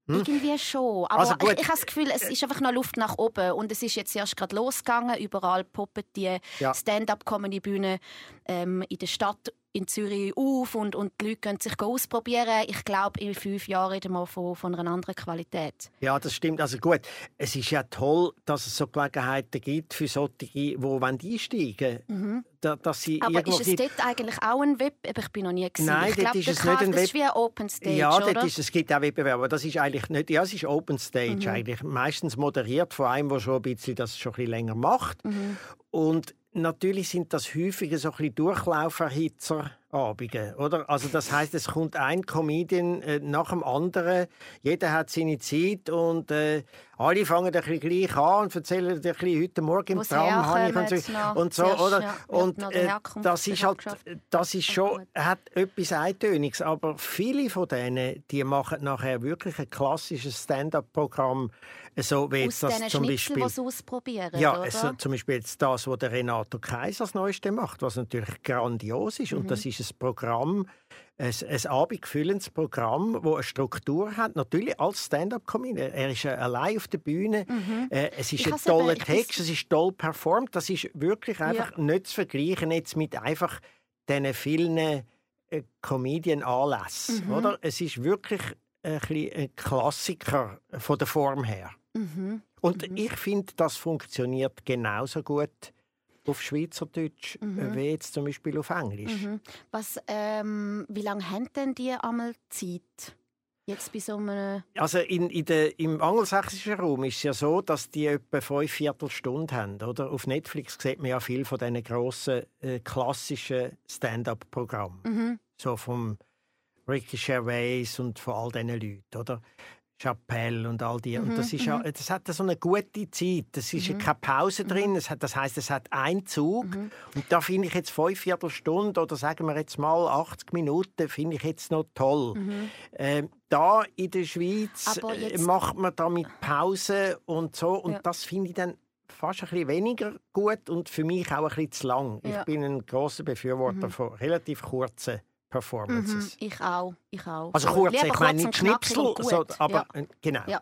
Hm. irgendwie schon. Aber Also ich, ich habe das Gefühl, es ist einfach noch Luft nach oben. Und es ist jetzt erst gerade losgegangen. Überall poppen die Ja. Stand-up-Comedy-Bühnen ähm, in der Stadt in Zürich auf und, und die Leute können sich ausprobieren. Ich glaube, in fünf Jahren reden wir von, von einer anderen Qualität. Ja, das stimmt. Also gut, es ist ja toll, dass es so Gelegenheiten gibt für solche, die einsteigen wollen. Da, dass sie Mhm. Aber ist es dort eigentlich auch ein Web? Aber Ich bin noch nie gesehen. Nein, ich dort glaube, ist es nicht ein das Web- ist wie ein Open Stage, ja, oder? ist, es gibt auch Wettbewerbe, aber das ist eigentlich nicht, ja, es ist Open Stage Mhm. eigentlich. Meistens moderiert von einem, der schon ein bisschen das schon ein bisschen länger macht. Mhm. Und natürlich sind das häufig so ein bisschen Durchlauferhitzer-Abende, oder? Also das heißt, es kommt ein Comedian äh, nach dem anderen, jeder hat seine Zeit und äh, alle fangen ein bisschen gleich an und erzählen ein bisschen, heute Morgen im Wo's Traum habe ich und so, und so oder? ja, und äh, Herkunft das ist halt, das ist schon, hat etwas Eintöniges, aber viele von denen, die machen nachher wirklich ein klassisches Stand-up-Programm, so wie jetzt das zum Beispiel. Ja, es, zum Beispiel jetzt das, was der Renato Kaiser das Neueste macht, was natürlich grandios ist. Mhm. Und das ist ein Programm, ein, ein abendfüllendes Programm, das eine Struktur hat. Natürlich als Stand-up-Comedian. Er ist äh, allein auf der Bühne. Äh, es ist Mhm. Ich ein toller eben- Text, es ist toll performt. Das ist wirklich einfach nicht zu vergleichen jetzt mit einfach diesen vielen äh, Comedian-Anlässen. Mhm. Oder? Es ist wirklich ein, ein Klassiker von der Form her. Mhm. Und ich finde, das funktioniert genauso gut auf Schweizerdeutsch äh, wie jetzt zum Beispiel auf Englisch. Mhm. Was, ähm, wie lange haben denn die einmal Zeit? Jetzt bei so einem... Also in, in der, im angelsächsischen Raum ist es ja so, dass die etwa fünf Viertelstunden haben. Oder? Auf Netflix sieht man ja viel von diesen grossen, äh, klassischen Stand-up-Programmen. Mhm. So vom Ricky Gervais und von all diesen Leuten, oder? Chappelle und all die. Und das, ist ja, das hat so eine gute Zeit. Es ist ja keine Pause drin. Es hat, das heißt, es hat einen Zug. Und da finde ich jetzt fünf Viertelstunde oder sagen wir jetzt mal 80 Minuten, finde ich jetzt noch toll. Ähm, da in der Schweiz äh, macht man da mit Pause und so. Und Ja. das finde ich dann fast ein bisschen weniger gut und für mich auch ein bisschen zu lang. Ja. Mhm. Ich bin ein großer Befürworter von relativ kurzen Performances. Mhm, ich auch, ich auch. Also kurz, Lieber ich meine nicht Schnipsel, so, aber ja. äh, genau. Ja,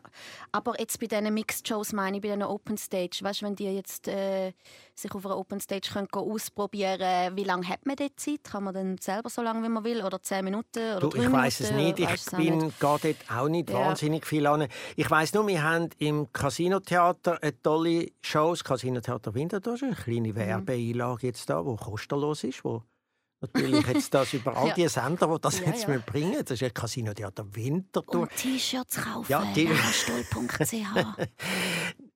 aber jetzt bei diesen Mixed Shows meine ich, bei diesen Open Stage, weißt du, wenn die jetzt äh, sich auf einer Open Stage können gehen, ausprobieren wie lange hat man dort Zeit? Kann man dann selber so lange, wie man will? Oder zehn Minuten? Oder Du, ich weiß es nicht. Ich es bin nicht. gehe dort auch nicht Ja. wahnsinnig viel an. Ich weiß nur, wir haben im Casino-Theater eine tolle Show. Das Casino-Theater Winterthur ist eine kleine Mhm. Werbeeinlage jetzt da, die kostenlos ist, wo natürlich jetzt das über all Ja. die Sender, die das Ja, jetzt ja. bringen Das ist ein Casino-Theater Winterthur. Und T-Shirts kaufen, Ja, die- lehrerstuhl.ch.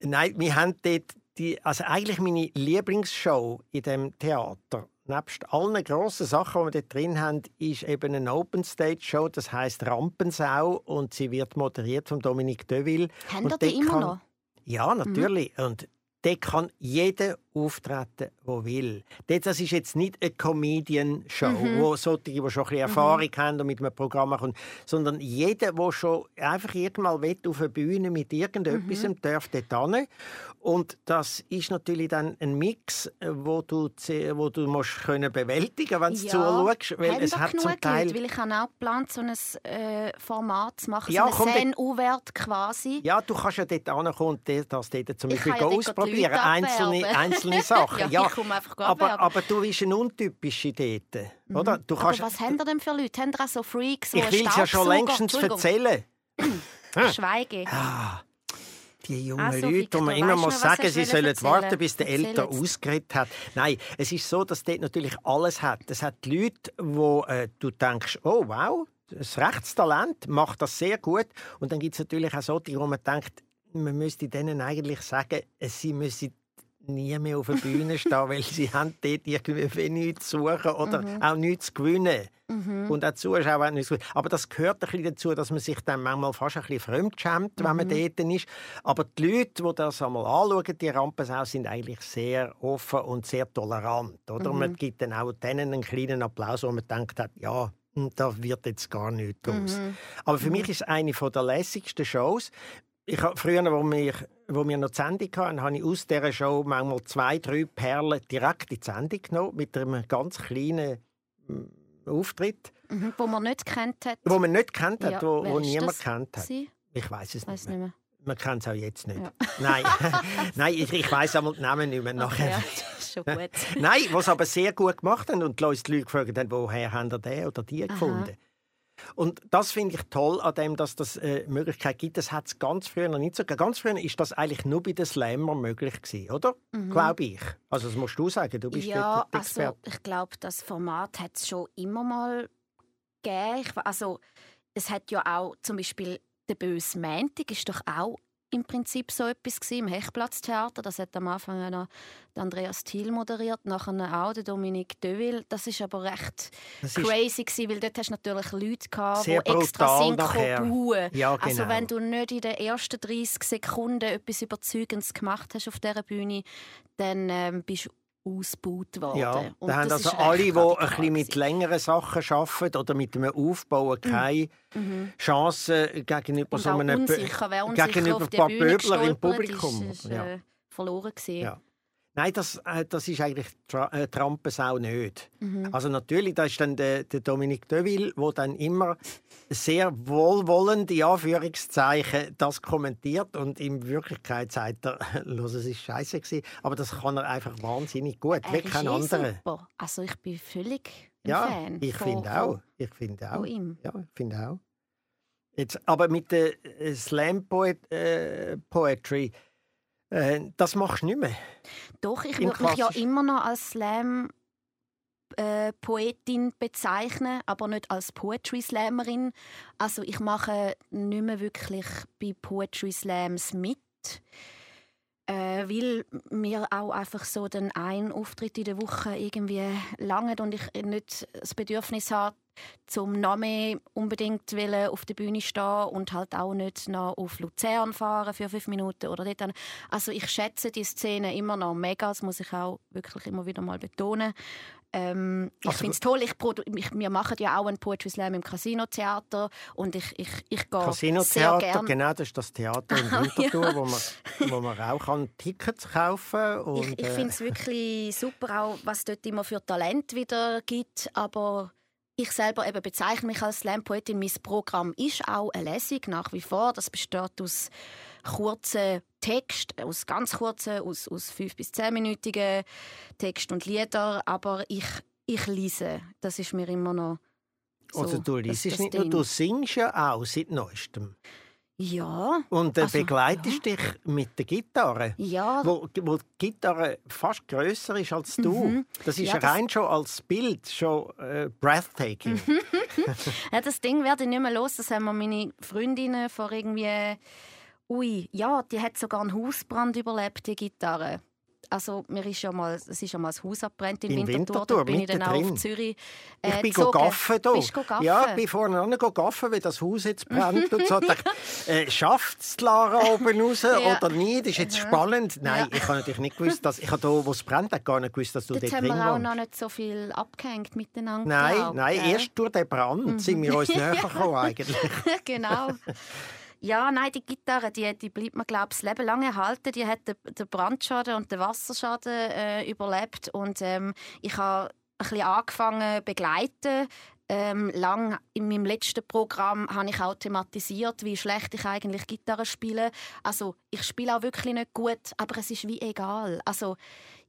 Nein, wir haben dort die, also eigentlich meine Lieblingsshow in dem Theater. Nebst allen grossen Sachen, die wir dort drin haben, ist eben eine Open Stage Show. Das heißt Rampensau und sie wird moderiert von Dominique Deville. Haben die immer kann- noch? Ja, natürlich. Und dort kann jeder auftreten, der will. Das ist jetzt nicht eine Comedian-Show, wo solche, die schon ein bisschen Erfahrung haben und mit einem Programm machen, sondern jeder, der schon einfach irgendwann will, auf eine Bühne mit irgendetwas darf dort hin. Und das ist natürlich dann ein Mix, äh, wo du, wo du musst können bewältigen wenn du Ja. zuschaust. Weil es hat zum Teil... Leute? Weil ich habe auch geplant, so ein äh, Format zu machen, Ja, so komm, eine dort- Scène-Wert quasi. Ja, du kannst ja dort ankommen und das dort zum Beispiel ja ausprobieren. Einzelne, abwerben. Einzelne Sachen. Ja, ich komme einfach aber, aber du bist ein untypische dort. Oder? Du Aber kannst, was haben ihr denn für Leute? Haben ihr auch so Freaks, so ich will es ja schon längstens erzählen. Schweige. Ah, die jungen Also, Leute, wo man immer was sagen, sie sollen erzählen? warten, bis der jetzt. ausgeredet hat. Nein, es ist so, dass dort natürlich alles hat. Es hat Leute, wo äh, du denkst, oh wow, das Rechtstalent macht das sehr gut. Und dann gibt es natürlich auch solche, wo man denkt, man müsste denen eigentlich sagen, sie müssen nie mehr auf der Bühne stehen, weil sie haben dort irgendwie nichts zu suchen oder Mhm. auch nichts zu gewinnen. Und auch Zuschauer nichts gewinnen. Aber das gehört ein bisschen dazu, dass man sich dann manchmal fast ein bisschen fremdschämt, wenn man Mhm. dort ist. Aber die Leute, die das einmal anschauen, die Rampensau, sind eigentlich sehr offen und sehr tolerant. Oder? Mhm. Man gibt dann auch denen einen kleinen Applaus, wo man denkt, hat, ja, hm, da wird jetzt gar nichts aus. Mhm. Aber für mich ist es eine der lässigsten Shows. Ich habe früher, wo wir, wo wir noch die Sendung hatten, habe ich aus dieser Show manchmal zwei, drei Perlen direkt in die Sendung genommen, mit einem ganz kleinen mm, Auftritt, Mhm, wo man nicht kennt hat. wo man nicht kennt hat, Ja, wo, wo niemand kennt hat. gewesen? Ich weiß es Weiß nicht mehr. nicht mehr. Man kennt es auch jetzt nicht. Ja. Nein, Nein ich, ich weiß einmal die Namen nicht mehr nachher. Ja, schon gut. Nein, was aber sehr gut gemacht haben und die Leute gefragt haben, woher haben ihr den oder die gefunden. Und das finde ich toll an dem, dass das äh, Möglichkeit gibt. Das hat es ganz früher noch nicht so gegeben. Ganz früher ist das eigentlich nur bei den Slammer möglich gewesen, oder? Glaube ich. Also das musst du sagen, du bist Mhm. Ja, dort also Experte. ich glaube, das Format hat es schon immer mal gegeben. Ich, also es hat ja auch zum Beispiel der böse Montag ist doch auch im Prinzip so etwas im Hechtplatztheater. Das hat am Anfang noch Andreas Thiel moderiert, nachher auch der Dominique Deville. Das ist aber recht ist- crazy gewesen, weil dort hast du natürlich Leute gehabt, die extra sind bauen. Ja, Also genau. wenn du nicht in den ersten 30 Sekunden etwas Überzeugendes gemacht hast auf dieser Bühne, dann ähm, bist du ausgebaut worden. Ja, da haben das also alle, die ein bisschen mit längeren Sachen arbeiten oder mit einem Aufbauen keine Chance gegenüber Und so einem unsicher, wer unsicher gegenüber ein paar Pöbler im Publikum. Ist, ist, ja. äh, verloren gewesen. Ja. Nein, das, äh, das ist eigentlich Tra äh, Trampensau nicht. Mhm. Also natürlich, da ist dann der, der Dominique Deville, der dann immer sehr wohlwollend, in Anführungszeichen, das kommentiert und in Wirklichkeit sagt er, los, es ist scheiße gewesen. Aber das kann er einfach wahnsinnig gut, wie Er ist kein eh anderer. super. Also ich bin völlig ein Ja, Fan ich finde auch. Ich finde auch. ihm. Ja, ich finde auch. Jetzt, aber mit der äh, Slam Poet, äh, Poetry, äh, das machst du nicht mehr. Doch, ich würde mich ja immer noch als Slam äh, Poetin bezeichnen, aber nicht als Poetry Slammerin. Also ich mache nicht mehr wirklich bei Poetry Slams mit. Äh, weil mir auch einfach so den einen Auftritt in der Woche irgendwie lange und ich nicht das Bedürfnis habe, zum noch mehr unbedingt wollen auf der Bühne stehen und halt auch nicht noch auf Luzern fahren für fünf Minuten oder dort. Also ich schätze die Szene immer noch mega, das muss ich auch wirklich immer wieder mal betonen. Ähm, ich Also- finde es toll, ich, ich, wir machen ja auch einen Poetry Slam im Casino-Theater und ich, ich, ich gehe Casino-Theater, genau, das ist das Theater in Winterthur, wo, man, wo man auch kann Tickets kaufen kann. Und, Ich, ich äh, finde es wirklich super, auch was dort immer für Talent wieder gibt. Aber ich selber eben bezeichne mich als Slam-Poetin. Mein Programm ist auch eine Lesung nach wie vor. Das besteht aus kurzen Text, aus ganz kurzen, aus, aus fünf bis zehnminütigen Text und Lieder. Aber ich, ich lese. Das ist mir immer noch so, Also du liest nicht nur, du singst ja auch seit neuestem. Ja. Und äh, Also, begleitest dich mit der Gitarre. Ja, Wo, wo die Gitarre fast grösser ist als du. Mhm. Das ist Ja, das- rein schon als Bild schon äh, breathtaking. Ja, das Ding werde ich nicht mehr los. Das haben mir meine Freundinnen vor irgendwie. Ui, ja, die hat sogar einen Hausbrand überlebt, die Gitarre. Also, mir ist ja mal, es ist ja mal das Haus abbrennt in, In Winterthur. Winterthur, Da bin ich dann auch auf Zürich Ich äh, bin gezogen. gaffen hier. Bist gaffen? Ja, ich bin vorne an gaffen, weil das Haus jetzt brennt. und so. dachte, äh, Schafft es Lara oben raus Ja. oder nicht? Das ist jetzt spannend. Nein, Ja. ich habe natürlich nicht gewusst, dass ich hier, wo es brennt, gar nicht gewusst, dass du Dort dort haben drin wir auch noch nicht so viel abgehängt miteinander. Nein, glaub, nein, gell? erst durch den Brand sind wir uns näher gekommen eigentlich. genau. Ja, nein, die Gitarre, die, die bleibt mir, glaube ich, das Leben lang erhalten. Die hat den, den Brandschaden und den Wasserschaden äh, überlebt. Und ähm, ich habe ein bisschen angefangen zu begleiten. Ähm, lang in meinem letzten Programm habe ich auch thematisiert, wie schlecht ich eigentlich Gitarre spiele. Also ich spiele auch wirklich nicht gut, aber es ist wie egal. Also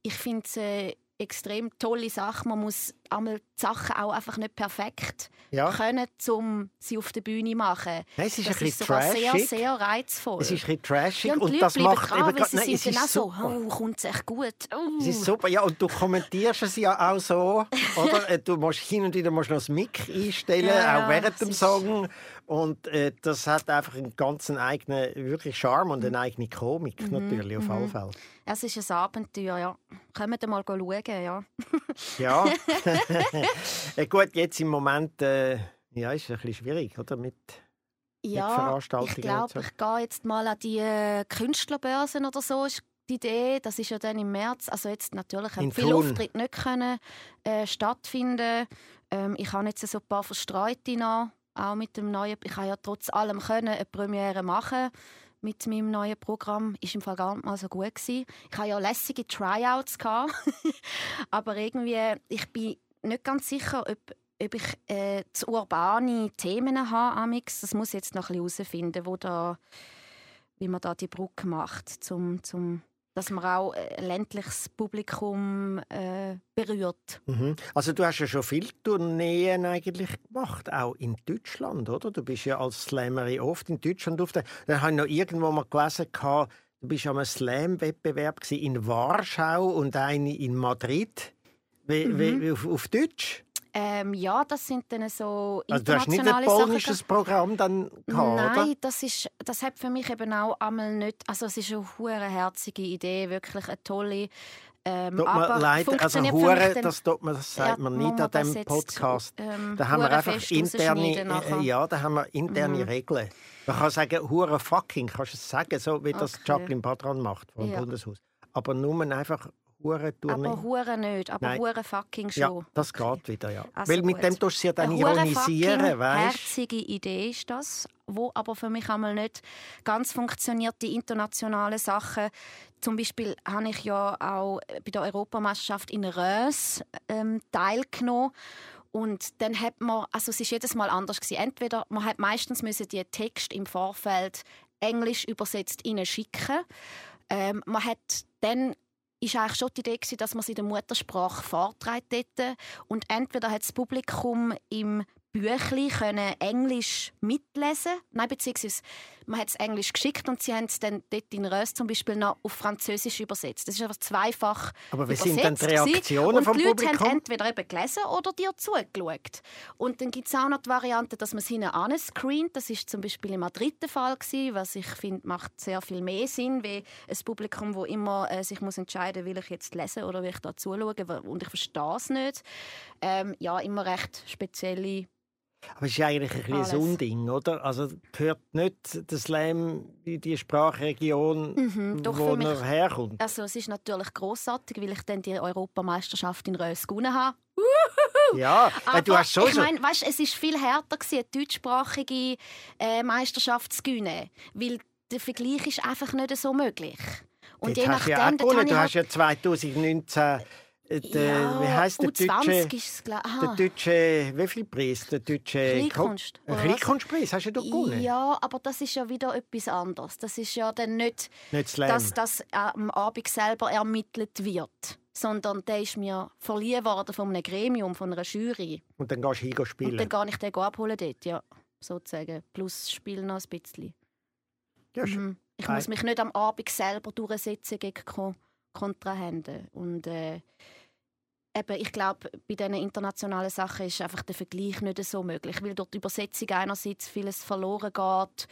ich finde es eine extrem tolle Sache. Man muss einmal die Sachen auch einfach nicht perfekt Ja. können, um sie auf der Bühne zu machen. Nein, es ist das ein ist bisschen sogar sehr, trashig. sehr reizvoll. Es ist ein bisschen trashig ja, und, und das macht dran, eben weil grad- sie nein, sind es ist so, oh, kommt es echt gut. Oh. Es ist super, ja, und du kommentierst es ja auch so, oder? Äh, Du musst hin und wieder musst noch das Mic einstellen, Ja, auch während dem Song. Und äh, das hat einfach einen ganz eigenen, wirklich Charme und eine eigene Komik Mhm, natürlich, auf alle Fälle. Es ist ein Abenteuer, ja. Kommt mal schauen, ja. Ja. äh, gut, jetzt im Moment äh, ja, ist es ein bisschen schwierig, oder? Mit, Ja, Veranstaltungen ich glaube, ich gehe jetzt mal an die äh, Künstlerbörsen oder so. Ist die Idee, das ist ja dann im März. Also jetzt natürlich haben viele. Auftritte nicht können, äh, stattfinden. Ähm, ich habe jetzt so ein paar Verstreute noch, auch mit dem neuen. Ich habe ja trotz allem können eine Premiere machen mit meinem neuen Programm. Ist im Fall gar nicht mal so gut gewesen. Ich hatte ja lässige Tryouts gehabt, aber irgendwie ich bin nicht ganz sicher, ob ob ich äh, zu urbane Themen habe, amix. das muss ich jetzt noch herausfinden, wie man da die Brücke macht, zum, zum, dass man auch ein ländliches Publikum äh, berührt. Mhm. Also du hast ja schon viele Tourneen eigentlich gemacht, auch in Deutschland, oder? Du bist ja als Slammerin oft in Deutschland auf der... Dann habe ich noch irgendwo mal gelesen, du bist einem Slam-Wettbewerb in Warschau und eine in Madrid. Wie, Mhm. wie, auf, auf Deutsch? Ähm, ja, das sind dann so Also du hast nicht ein internationale Sachen. polnisches Programm dann gehabt, Nein, oder? das, ist, das hat für mich eben auch einmal nicht. Also, es ist eine hure herzige Idee, wirklich eine tolle. Ähm, aber leid, also Hure, das, tut man, das sagt Ja, man nicht an diesem Podcast. ähm, Da haben wir einfach interne, äh, ja, da haben wir interne Mhm. Regeln. Man kann sagen, hure fucking, kannst du es sagen, so wie das Okay. Jacqueline Badran macht vom Ja. Bundeshaus. Aber nur einfach hure Tournee. Aber Hure nicht, aber Nein. Hure fucking ja, schon. das geht wieder, ja. Also Weil mit gut. dem tust du sie ja dann Eine ironisieren, weißt herzige Idee ist das, wo aber für mich einmal nicht ganz funktioniert, die internationalen Sachen. Zum Beispiel habe ich ja auch bei der Europameisterschaft in Rös ähm, teilgenommen. Und dann hat man, also es ist jedes Mal anders gewesen. Entweder man hat meistens müssen die Text im Vorfeld englisch übersetzt ihnen schicken. Ähm, man hat dann ist eigentlich schon die Idee, dass man sie in der Muttersprache vorträgt dort. Und entweder hat das Publikum im Büchli können Englisch mitlesen, nein, beziehungsweise man hat es Englisch geschickt und sie haben es dann dort in Rös zum Beispiel noch auf Französisch übersetzt. Das ist einfach zweifach Aber wie sind dann die. Reaktionen und vom die Leute Publikum? haben entweder eben gelesen oder dir zugeschaut. Und dann gibt es auch noch die Variante, dass man es hinten anscreent. Das ist zum Beispiel in Madrid der Fall gewesen, was ich finde, macht sehr viel mehr Sinn, wie ein Publikum, wo immer äh, sich muss entscheiden, will ich jetzt lesen oder will ich da zuschauen und ich verstehe es nicht. Ähm, ja, immer recht spezielle Aber es ist eigentlich ein bisschen ein Unding, oder? Also gehört nicht der Slam in die Sprachregion, Mhm, doch wo mich- er herkommt? Also es ist natürlich großartig, weil ich dann die Europameisterschaft in Rös gewonnen habe. Ja, äh, du Aber hast schon ich so... meine, weißt, es ist viel härter gewesen, eine deutschsprachige äh, Meisterschaft zu gewinnen, weil der Vergleich ist einfach nicht so möglich. Und Jetzt hast du ja auch dort gewonnen. Du hast ja 2019 äh, der, ja, wie heißt der U20 deutsche, ist es, glaub- der aha. deutsche, wie viel Preis? Der deutsche Kleinkunst? Kleinkunstpreis hast du da gewonnen? Ja, aber das ist ja wieder etwas anderes. Das ist ja dann nicht, Nicht dass das am Abend selber ermittelt wird, sondern der ist mir verliehen worden von einem Gremium, von einer Jury. Und dann gehst du hin spielen. Und dann kann ich den abholen dort, ja, sozusagen. Plus spielen noch ein bisschen. ja, sch- Mhm. Ich Ei. muss mich nicht am Abend selber durchsetzen gegen Ko Kontrahenten. Und äh, eben, ich glaube, bei diesen internationalen Sachen ist einfach der Vergleich nicht so möglich, weil dort die Übersetzung einerseits vieles verloren geht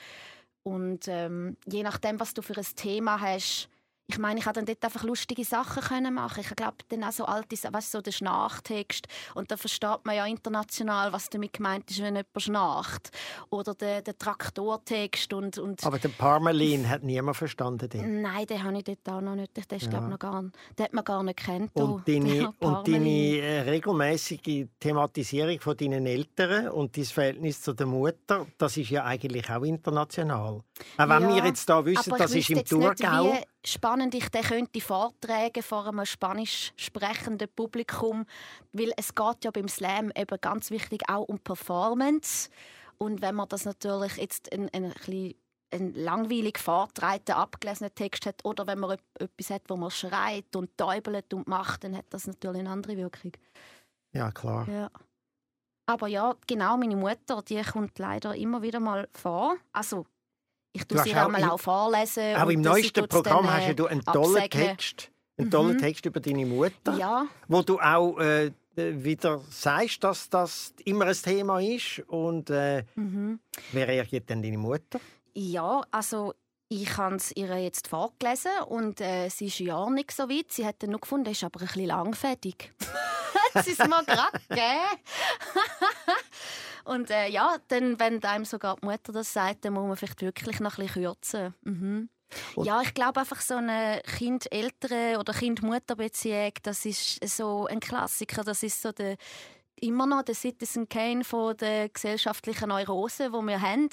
und ähm, je nachdem, was du für ein Thema hast, ich meine, ich konnte dann dort einfach lustige Sachen können machen. Ich glaube, dann auch so alte, weißt, so der Schnarchtext. Und da versteht man ja international, was damit gemeint ist, wenn jemand schnarcht. Oder der, der Traktortext und, und Aber den Parmelin hat niemand verstanden. Den. Nein, den habe ich dort auch noch nicht. Den, ist, glaub, Ja. noch gar, den hat man gar nicht kennt. Und deine, und deine äh, regelmäßige Thematisierung von deinen Eltern und dein Verhältnis zu der Mutter, das ist ja eigentlich auch international. Auch wenn Ja, wir jetzt da wissen, das ist im Thurgau. Nicht, spannend ich den könnte vortragen vor einem spanisch sprechenden Publikum, weil es geht ja beim Slam eben ganz wichtig auch um Performance. Und wenn man das natürlich jetzt ein, ein bisschen einen langweilig vortragenden, abgelesenen Text hat oder wenn man etwas hat, wo man schreit und täubelt und macht, dann hat das natürlich eine andere Wirkung. Ja, klar. Ja. Aber ja, genau, meine Mutter, die kommt leider immer wieder mal vor. Also, ich Du tue sie auch mal im- auch vorlesen. Auch im neuesten Programm dann, hast ja äh, du einen tollen absegnen. Text, einen tollen Mhm. Text über deine Mutter, Ja, wo du auch äh, wieder sagst, dass das immer ein Thema ist. Und äh, mhm. wer reagiert denn deine Mutter? ja, also ich habe es ihr jetzt vorgelesen und äh, sie ist ja nicht so weit. Sie hat dann nur gefunden, es ist aber ein bisschen langfädig. hat sie es mir gerade gegeben. Und äh, ja, dann, wenn einem sogar die Mutter das sagt, dann muss man vielleicht wirklich noch ein bisschen kürzen. Mhm. Und- Ja, ich glaube einfach so eine Kind-Eltern- oder Kind-Mutter-Beziehung, das ist so ein Klassiker. Das ist so der immer noch der Citizen Kane von der gesellschaftlichen Neurose, wo wir haben.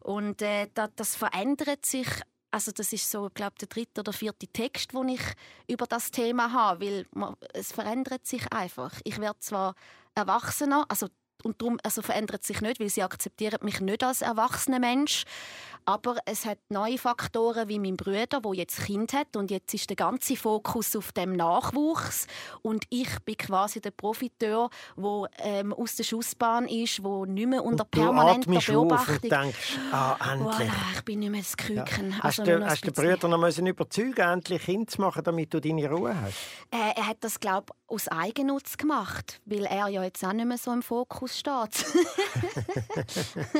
Und äh, das, das verändert sich. Also das ist so, glaube der dritte oder vierte Text, den ich über das Thema habe, weil man, es verändert sich einfach. Ich werde zwar erwachsener, also und darum also verändert sich nicht, weil sie akzeptieren mich nicht als erwachsener Mensch. Aber es hat neue Faktoren wie mein Bruder, wo jetzt Kind hat und jetzt ist der ganze Fokus auf dem Nachwuchs und ich bin quasi der Profiteur, wo ähm, aus der Schussbahn ist, wo nicht mehr unter Und du permanenter auf und Beobachtung. denkst, ah, endlich. Voilà, ich bin nicht mehr das Küken. Ja. Also Hast du hast den. Brüder noch müssen überzeugen, endlich Kind zu machen, damit du deine Ruhe hast? Äh, er hat das, glaube ich, aus Eigennutz gemacht, weil er ja jetzt auch nicht mehr so im Fokus steht.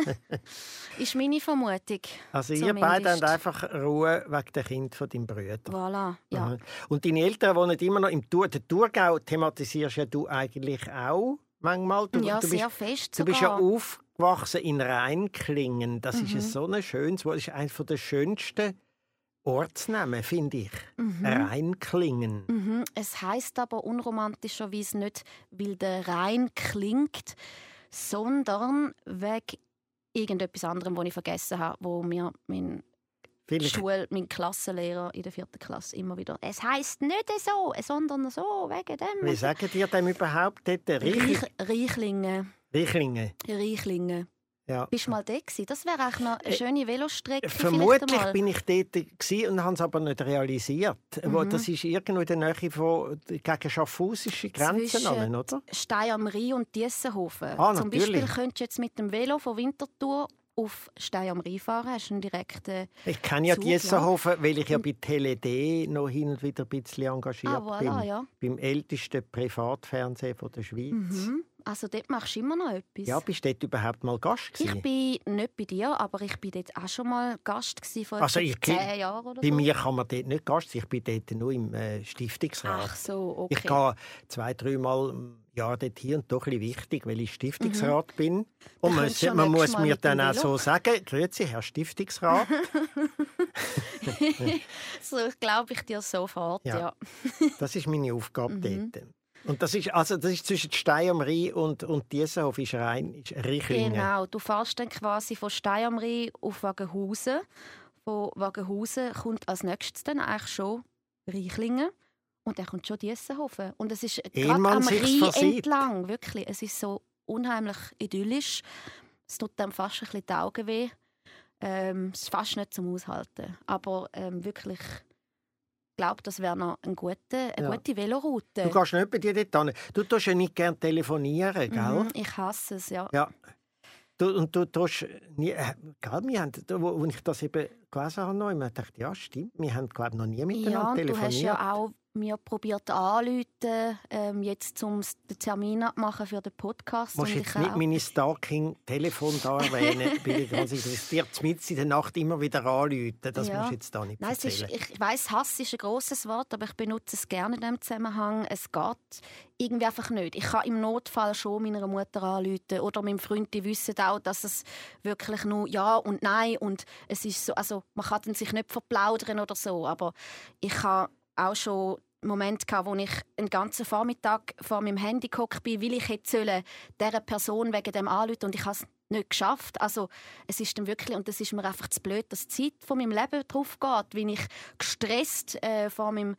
ist meine Vermutung. Also ihr beide Zumindest. habt einfach Ruhe wegen dem Kind von deinem Bruder. Voilà, ja. Aha. Und deine Eltern wohnen immer noch im Tour. Den Thurgau thematisierst ja du eigentlich auch manchmal. Du, ja, du sehr bist, fest du bist ja sogar. aufgewachsen in Rheinklingen. Das ist Mhm. ein so ein schönes Wort. Das ist eines der schönsten Ortsnamen, finde ich. Mhm. Rheinklingen. Mhm. Es heißt aber unromantischerweise nicht, weil der Rhein klingt, sondern wegen irgendetwas anderem, das ich vergessen habe, wo mir mein Vielleicht Schul, mein Klassenlehrer in der vierten Klasse immer wieder. Es heißt nicht so, sondern so wegen dem. Wie sagen die dem überhaupt dort? Reich Reich, Reichlingen. Reichlingen. Reichlinge. Ja. Bist du mal da gewesen? Das wäre eigentlich noch eine schöne Velostrecke. Äh, Vermutlich bin ich dort und habe es aber nicht realisiert. Mhm. Das ist irgendwo in der Nähe von gegen schaffhausische Grenzen, an, oder? Stein am Rhein und Diessenhofen. Ah, Zum. Beispiel könntest du jetzt mit dem Velo von Winterthur auf Stein am Rhein fahren. Hast einen direkten... Ich kenne ja Zug, Diessenhofen, weil ich ja bei TeleD noch hin und wieder ein bisschen engagiert Ah, voilà, bin. ja. Beim ältesten Privatfernsehen von der Schweiz. Mhm. Also dort machst du immer noch etwas. Ja, bist du dort überhaupt mal Gast gewesen? ich bin nicht bei dir, aber ich bin dort auch schon mal Gast gewesen, vor Also ich- zehn Jahren oder Bei so. mir kann man dort nicht Gast sein. Ich bin dort nur im äh, Stiftungsrat. Ach so, okay. Ich gehe zwei, dreimal im Jahr dort hier und doch ein wichtig, weil ich Stiftungsrat bin. Und man, man muss mir dann auch so sagen, grüezi, Herr Stiftungsrat. so glaube ich dir sofort, Ja. ja. Das ist meine Aufgabe Mhm. dort. Und das ist, also, das ist zwischen Stein am Rhein und, und Diessenhof ist rein, ist Reichlingen. Genau, du fährst dann quasi von Stein am Rhein auf Wagenhausen. Von Wagenhausen kommt als nächstes dann eigentlich schon Reichlingen. und er kommt schon Diessenhofen. Und es ist gerade am Rhein versieht. entlang, wirklich. Es ist so unheimlich idyllisch. Es tut einem fast ein bisschen die Augen weh. Ähm, es ist fast nicht zum Aushalten. Aber ähm, wirklich, ich glaube, das wäre noch eine gute, eine Ja. gute Veloroute. Du gehst nicht bei dir dort hin. Du tust ja nicht gerne telefonieren, gell? Mhm, ich hasse es, ja. Ja. Du, und du tust nie, äh, gell, wir haben, wo, wo ich das eben gelesen habe, noch, ich dachte, ja, stimmt, wir haben, glaube ich, noch nie miteinander Ja, und du telefoniert. hast ja auch mir probiert anzurufen, ähm, jetzt um den Termin abmachen für den Podcast. Du musst und jetzt ich nicht meine Stalking-Telefon da erwähnen, bin ich ganz interessiert. Mitten in der Nacht immer wieder anrufen, das Ja. musst du jetzt da nicht Nein, ist, ich weiss, Hass ist ein grosses Wort, aber ich benutze es gerne in diesem Zusammenhang. Es geht irgendwie einfach nicht. Ich kann im Notfall schon meiner Mutter anrufen oder meinem Freund, die wissen auch, dass es wirklich nur Ja und Nein und es ist so, also man kann dann sich nicht verplaudern oder so, aber ich habe auch schon Moment gehabt, wo ich einen ganzen Vormittag vor meinem Handy gehockt bin, weil ich hätte sollen dieser Person wegen dem anrufen und ich habe es nicht geschafft. Also es ist dann wirklich, und das ist mir einfach zu blöd, dass die Zeit von meinem Leben drauf geht, wenn ich gestresst äh, vor meinem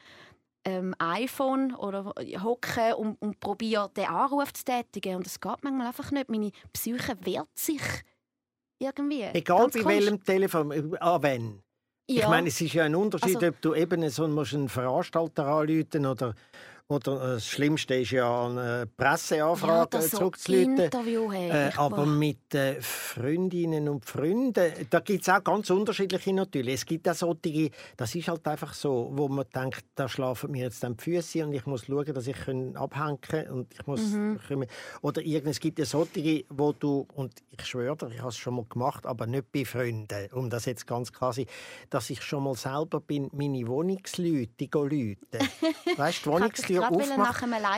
ähm, iPhone oder hocke und, und probiere, den Anruf zu tätigen. Und es geht manchmal einfach nicht. Meine Psyche wehrt sich irgendwie. Egal bei welchem Telefon, äh, an wenn. Ich Ja. meine, es ist ja ein Unterschied, Also- ob du eben so einen Veranstalter anrufen oder, oder äh, das Schlimmste ist ja eine ja, Presseanfrage das so zurückzurufen. Interview hey, Äh, aber mit äh, Freundinnen und Freunden, da gibt es auch ganz unterschiedliche natürlich. Es gibt auch solche, das ist halt einfach so, wo man denkt, da schlafen mir jetzt dann die Füße und ich muss schauen, dass ich können abhängen kann und ich muss Mhm. oder irgend, es gibt ja solche, wo du und ich schwöre dir, ich habe es schon mal gemacht, aber nicht bei Freunden, um das jetzt ganz klar zu sein, dass ich schon mal selber bin, meine Wohnungsleute die go läuten. Weißt du, die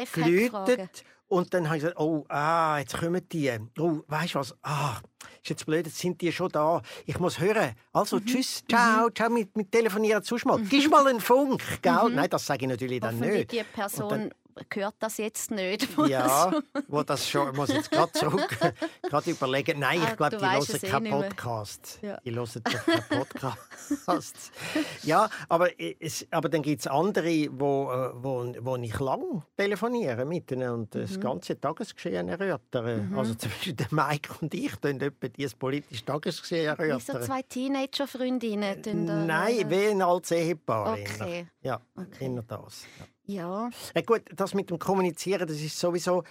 Fragen. geläutet und dann habe ich gesagt, oh, ah, jetzt kommen die. Oh, weißt du was? Ah, ist jetzt blöd, jetzt sind die schon da. Ich muss hören. Also, Mhm. tschüss, ciao, ciao, mit, mit telefonieren sonst mal. Gib mal einen Funk, gell? Nein, das sage ich natürlich dann nicht. die Person hört das jetzt nicht. Ja, wo das schon, muss jetzt gerade zurück gerade überlegen. Nein, Ah, ich glaube, du die hören eh keinen nicht. Podcast. Ja. Die hören doch keinen Podcast. ja, aber, es, aber dann gibt es andere, wo, äh, wo, wo ich lang telefoniere mit ihnen und Mhm. das ganze Tagesgeschehen erörtern. Also zum Beispiel der Mike und ich tun etwa dieses politische Tagesgeschehen Wie so erörtern. zwei Teenager-Freundinnen. Nein, wie ein altes Ehepaar. Okay. Ja, Okay. das. Ja. Ja. Ja, gut, das mit dem Kommunizieren, das ist sowieso.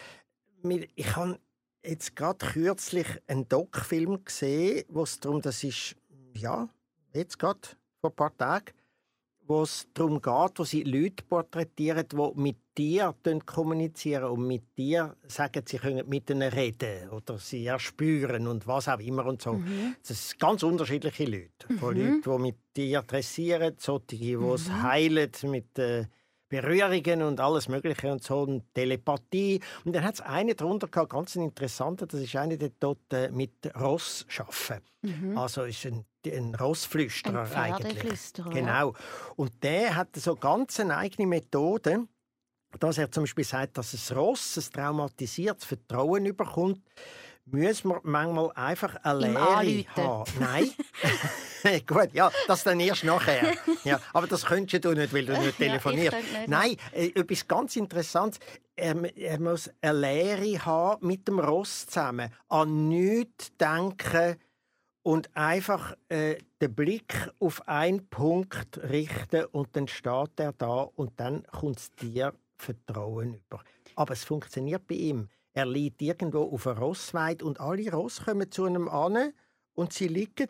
Ich habe jetzt gerade kürzlich einen Doc-Film gesehen, wo es darum, das ist ja jetzt gerade vor ein paar Tagen, wo es darum geht, wo sie Leute porträtieren, die mit dir kommunizieren und mit dir sagen, sie können mit ihnen reden oder sie erspüren und was auch immer und so. Mhm. Das sind ganz unterschiedliche Leute. Von Leuten, die mit dir dressieren, solche, die es Mhm. heilen mit äh, Berührungen und alles Mögliche und so, und Telepathie. Und dann hat es eine darunter gehabt, ganz ein interessanter, das ist eine, der dort äh, mit Ross arbeiten. Mhm. Also ist ein, ein Rossflüsterer Ein eigentlich. Genau. Und der hat so ganz eine eigene Methode, dass er zum Beispiel sagt, dass das Ross ein traumatisiertes Vertrauen überkommt, müssen wir manchmal einfach eine Lehre haben. Nein. Gut, ja, das dann erst nachher. Ja, aber das könntest du nicht, weil du nicht Ja, ich telefonierst. könnte nicht. Nein, äh, etwas ganz Interessantes. Er, er muss eine Lehre haben mit dem Ross zusammen. An nichts denken und einfach äh, den Blick auf einen Punkt richten und dann steht er da und dann kommt dir Vertrauen über. Aber es funktioniert bei ihm. Er liegt irgendwo auf einer Rossweide und alle Ross kommen zu einem an und sie liegen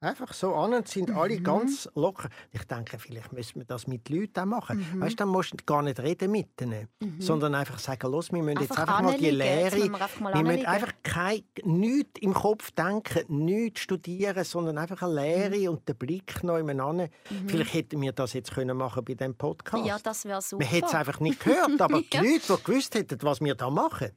einfach so an und sind alle Mhm. ganz locker. Ich denke, vielleicht müssen wir das mit Leuten auch machen. Mhm. Weißt du, dann musst du gar nicht reden mit ihnen, sondern einfach sagen, los, wir müssen jetzt Einfach einfach mal die Lehre, wir einfach mal wir müssen einfach kein, nichts im Kopf denken, nichts studieren, sondern einfach eine Lehre Mhm. und den Blick neu an. Vielleicht hätten wir das jetzt können machen bei diesem Podcast. Ja, das wäre super. Man hätte es einfach nicht gehört, aber Ja. die Leute, die gewusst hätten, was wir da machen,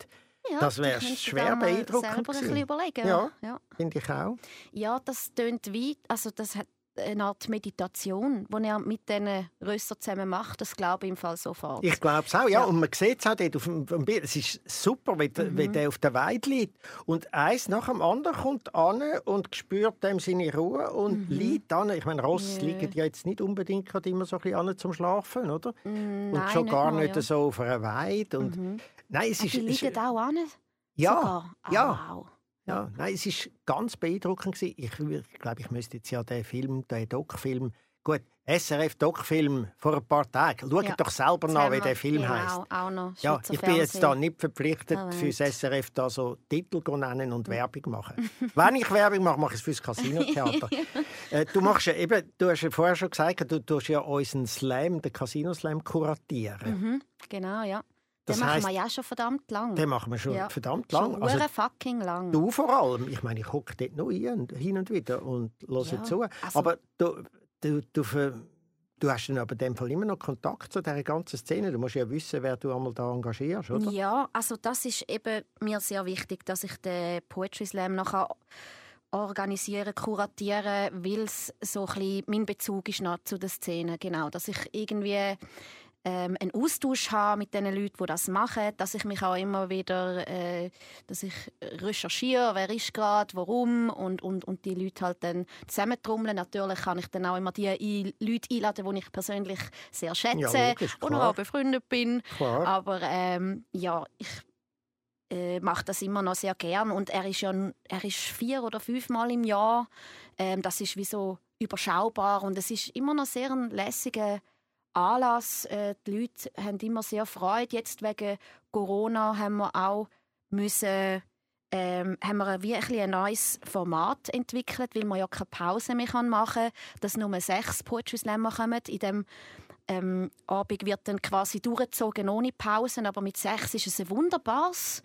ja, das wäre schwer beeindruckend selber ein bisschen gewesen. überlegen. Ja. ja. finde ich auch. Ja, das tönt wie, also das hat, eine Art Meditation, die er mit diesen Rössern zusammen macht. Das glaube ich im Fall sofort. Ich glaube es auch, ja. ja. Und man sieht es auch dort auf dem, Bild. Es ist super, wie, mhm. wie der auf der Weide liegt. Und eins nach dem anderen kommt an und spürt dem seine Ruhe und mhm. liegt an. Ich meine, Ross yeah. liegen ja jetzt nicht unbedingt immer so ein bisschen zum Schlafen, oder? Mm, und schon gar nicht, mal, ja. so auf einer Weide. Und, mhm. Nein, es ist, die liegen auch an? Ja, oh, ja. Wow. Ja, nein, es war ganz beeindruckend. Ich, ich glaube, ich müsste jetzt ja den Film, den Doc-Film, gut, SRF-Doc-Film vor ein paar Tagen. Schaut ja. doch selber nach, wie der Film genau, heisst. Auch noch ja, ich bin jetzt da nicht verpflichtet, oh, für das SRF da so Titel zu nennen und Werbung machen. Wenn ich Werbung mache, mache ich es fürs Casino-Theater. äh, du machst ja eben, du hast ja vorher schon gesagt, du tust ja unseren Slam, den Casino-Slam, kuratieren. Mhm, genau, ja. Das den machen wir ja schon verdammt lang. Den machen wir schon ja. verdammt lang. Schon also, fucking lang. Du vor allem. Ich meine, ich hocke dort noch hin und wieder und höre ja. zu. Also, aber du, du, du, du hast dann aber in dem Fall immer noch Kontakt zu dieser ganzen Szene. Du musst ja wissen, wer du einmal da engagierst, oder? Ja, also das ist eben mir sehr wichtig, dass ich den Poetry Slam nachher organisieren, kuratieren, weil es so ein bisschen mein Bezug ist zu der Szene. Genau, dass ich irgendwie ähm, einen Austausch haben mit den Leuten, die das machen, dass ich mich auch immer wieder, äh, dass ich recherchiere, wer ist gerade, warum und, und, und die Leute halt dann zusammentrommeln. Natürlich kann ich dann auch immer die Leute einladen, die ich persönlich sehr schätze ja, logisch, und auch befreundet bin. Klar. Aber ähm, ja, ich äh, mache das immer noch sehr gern und er ist ja er ist vier oder fünfmal im Jahr. Ähm, das ist wie so überschaubar und es ist immer noch sehr ein lässiger Anlass. Äh, die Leute haben immer sehr Freude. Jetzt wegen Corona haben wir auch müssen, ähm, haben wir wie ein, ein neues Format entwickelt, weil man ja keine Pause mehr machen kann, dass nur sechs Poetry Slammer kommen. In dem ähm, Abend wird dann quasi durchgezogen ohne Pausen, aber mit sechs ist es ein wunderbares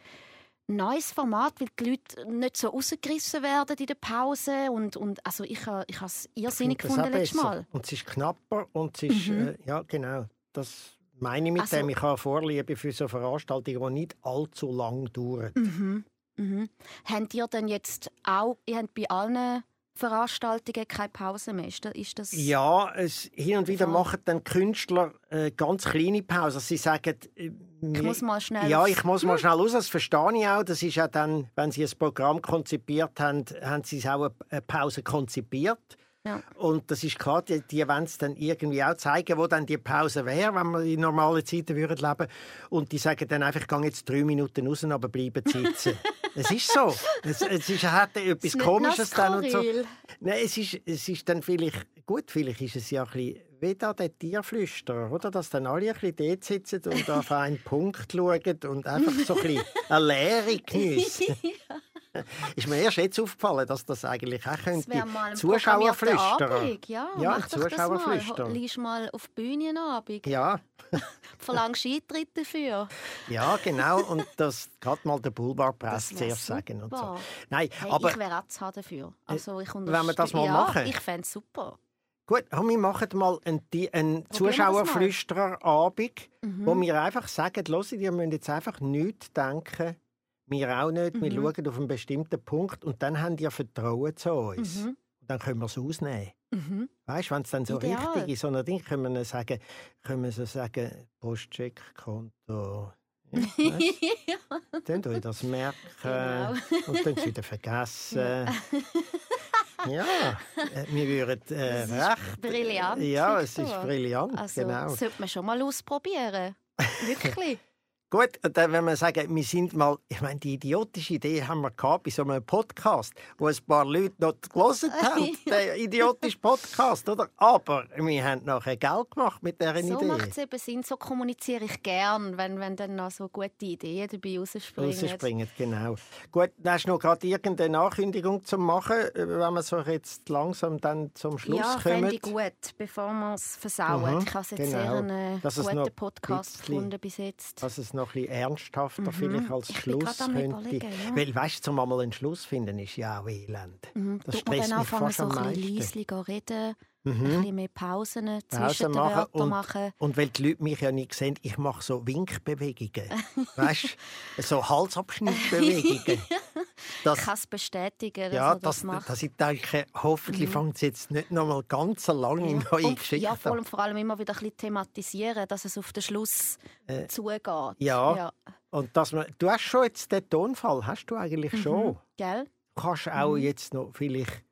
neues Format, weil die Leute nicht so rausgerissen werden in der Pause. Und, und also ich, ich habe es irrsinnig gefunden letztes Mal. Und es ist knapper und es ist, mhm. äh, ja genau, das meine ich mit also, dem. Ich habe Vorliebe für so Veranstaltungen, die nicht allzu lang dauern. Mhm. Mhm. Habt ihr denn jetzt auch, ihr habt bei allen Veranstaltungen keine Pause mehr. Ist das ja, es, hin und wieder machen dann Künstler äh, ganz kleine Pausen. Sie sagen, äh, ich muss mal schnell. Ja, ich muss mal schnell raus. Das verstehe ich auch. Das ist ja dann, wenn Sie ein Programm konzipiert haben, haben Sie auch eine Pause konzipiert. Ja. Und das ist klar, die, die wollen es dann irgendwie auch zeigen, wo dann die Pause wäre, wenn wir in normalen Zeiten würden leben Und die sagen dann einfach, ich gehe jetzt drei Minuten raus, aber bleiben sitzen. es ist so. Es, es ist, hat etwas Komisches dann und so. Nein, es ist, es ist dann vielleicht, gut, vielleicht ist es ja ein bisschen wie da der Tierflüsterer, oder? Dass dann alle ein bisschen dort sitzen und auf einen Punkt schauen und einfach so ein bisschen eine Leere geniessen. ist mir erst jetzt aufgefallen, dass das eigentlich auch könnte Zuschauer flüstern. Ja, ja mach Zuschauer flüstern. Lies mal auf die Bühne Abend. Ja. Verlangst Eintritt dafür. Ja, genau. Und das gerade mal der Boulevardpress zuerst sagen. Und so. Nein, hey, aber, ich wäre auch dafür. Also, ich wenn wir das mal ja, machen. Ich fände es super. Gut, wir machen mal einen, einen Zuschauerflüstererabend, mhm. wo wir einfach sagen, hört, ihr müsst jetzt einfach nichts denken, wir auch nicht. Mhm. Wir schauen auf einen bestimmten Punkt und dann haben die Vertrauen zu uns. Mhm. Und dann können wir es ausnehmen. Mhm. Weißt du, wenn es dann so Ideal. richtig ist, so ein Ding, können wir sagen, können wir so sagen, Postcheckkonto. Ja, dann tue ich das merken genau. und dann wieder vergessen. Ja. ja, äh, wir würden äh, recht. Brillant. Ja, es ist brillant. Also, genau. Sollte man schon mal ausprobieren. Wirklich. Gut, dann, wenn wir sagen, wir sind mal, ich meine, die idiotische Idee haben wir gehabt bei so einem Podcast, wo ein paar Leute noch gelesen haben, der idiotische Podcast, oder? Aber wir haben nachher Geld gemacht mit dieser so Idee. So macht es eben Sinn, so kommuniziere ich gern, wenn, wenn dann noch so gute Ideen dabei rausspringen. Rausspringen, genau. Gut, dann hast du noch gerade irgendeine Ankündigung zu machen, wenn wir so jetzt langsam dann zum Schluss ja, kommen? Ja, ich gut, bevor wir es versauen. Mhm, ich habe jetzt genau. sehr einen guten Podcast gefunden bis jetzt noch ein ernsthafter mhm. vielleicht als Schluss könnte. Ja. Weil weißt du, einmal einen Schluss finden, ist ja auch elend. Mhm. Das Tut stresst mich fast so am meisten. reden, mhm. ein bisschen mehr Pausen zwischen den Wörtern und, machen. Und weil die Leute mich ja nicht sehen, ich mache so Winkbewegungen. weißt du, so Halsabschnittbewegungen. Das- ich kann es bestätigen, dass Ja, er das, das, macht. dass ich denke, hoffentlich fängt es jetzt nicht noch mal ganz so lange in neue und, Geschichten ja, vor allem, vor allem immer wieder ein bisschen thematisieren, dass es auf den Schluss Äh, zugeht. ja. ja. Und dass man, du hast schon jetzt den Tonfall, hast du eigentlich schon. Mhm. Gell? Du kannst auch Mhm. jetzt noch vielleicht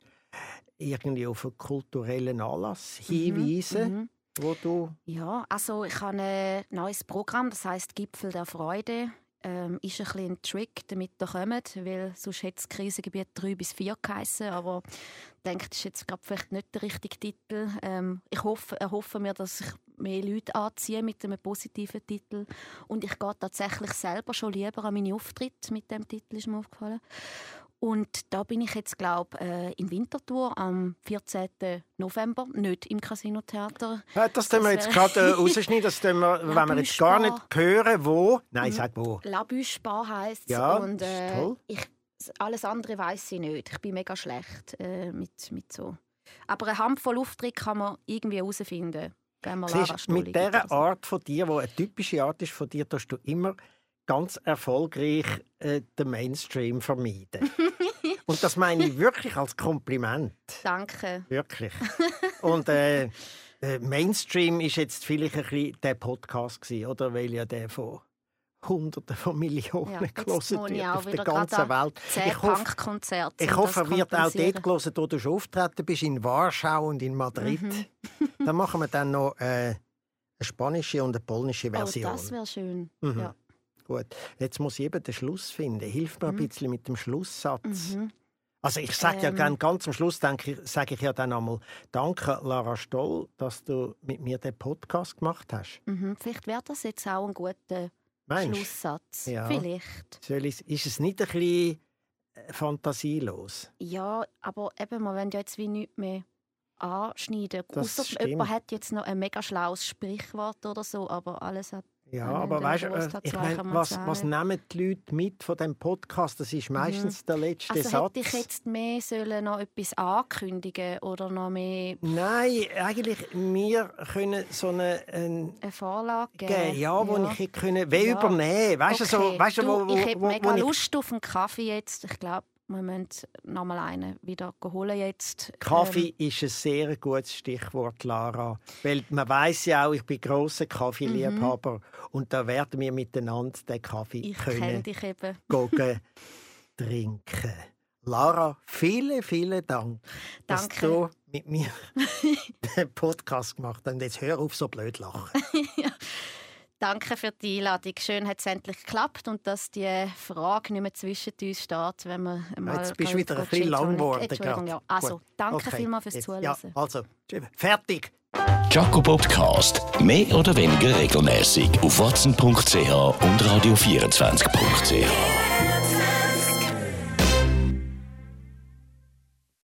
irgendwie auf einen kulturellen Anlass hinweisen, Mhm. wo du... Ja, also ich habe ein neues Programm, das heißt Gipfel der Freude. Ähm, ist ein bisschen ein Trick, damit ihr kommt, weil sonst hätte das Krisengebiet 3 bis 4 geheissen, aber ich denke, das ist jetzt gerade vielleicht nicht der richtige Titel. Ähm, ich hoffe, erhoffe mir, dass ich mehr Leute anziehe mit einem positiven Titel und ich gehe tatsächlich selber schon lieber an meine Auftritte mit dem Titel, ist mir aufgefallen. Und da bin ich jetzt, glaube äh, in Winterthur am 14. November, nicht im Casino Theater. Ja, das tun wir jetzt wär- gerade äh, rausschneiden, das wir, wenn wir jetzt gar nicht hören, wo... Nein, sag wo. Labüsch Bar heisst es. Ja, und äh, toll. ich, alles andere weiß ich nicht. Ich bin mega schlecht äh, mit, mit so. Aber eine Handvoll Auftritt kann man irgendwie herausfinden. Siehst, mit dieser. Art von dir, die eine typische Art ist von dir, tust du immer ganz erfolgreich äh, den Mainstream vermeiden. Und das meine ich wirklich als Kompliment. Danke. Wirklich. Und äh, äh, Mainstream ist jetzt vielleicht ein bisschen der Podcast gewesen, oder? Weil ja der von Hunderten von Millionen Ja, gelesen wird auf der ganzen Welt. Ich hoffe, ich hoffe, er wird auch dort gelesen, wo du schon auftreten bist, in Warschau und in Madrid. Mhm. dann machen wir dann noch äh, eine spanische und eine polnische Oh, Version. das wäre schön. Mhm. Ja. Gut. Jetzt muss ich eben den Schluss finden. Hilf mir ein Mhm. bisschen mit dem Schlusssatz. Mhm. Also ich sage ja Ähm. gerne ganz am Schluss, denke ich, sage ich ja dann einmal Danke, Lara Stoll, dass du mit mir den Podcast gemacht hast. Mhm. Vielleicht wäre das jetzt auch ein guter Meinst Schlusssatz. Ja. Vielleicht. soll ich, ist es nicht ein bisschen äh, fantasielos? Ja, aber eben, wir wollen ja jetzt wie nichts mehr anschneiden. Stimmt. jemand hat jetzt noch ein mega schlaues Sprichwort oder so, aber alles hat... Ja, aber weißt du, äh, ich man was, was nehmen die Leute mit von dem Podcast? Das ist meistens der letzte Also Satz. hätte ich jetzt mehr sollen noch etwas ankündigen oder noch mehr Nein, eigentlich, wir können so eine, ein eine Vorlage geben. geben, ja, wo ich hätte können, wie Ja. übernehmen. Weißt du, so, Okay. weißt du, wo, Du, wo, ich hätte wo, mega wo ich Lust auf einen Kaffee jetzt. Ich glaube, wir müssen noch mal einen wieder holen jetzt. Kaffee ist ein sehr gutes Stichwort, Lara. Weil man weiß ja auch, ich bin grosser Kaffeeliebhaber und da werden wir miteinander den Kaffee Ähm, ich können dich eben. trinken. Lara, vielen, vielen Dank, dass Danke. du mit mir den Podcast gemacht hast. Und jetzt hör auf, so blöd lachen. Danke für die Einladung. Schön hat es endlich geklappt und dass die Frage nicht mehr zwischen uns steht, wenn wir mal Jetzt bist du wieder ein bisschen lang geworden. Entschuldigung, ja. Also, Gut. danke Okay. vielmals fürs Zuhören. Ja, also, fertig. Jaco Podcast. Mehr oder weniger regelmäßig auf watson.ch und radio24.ch.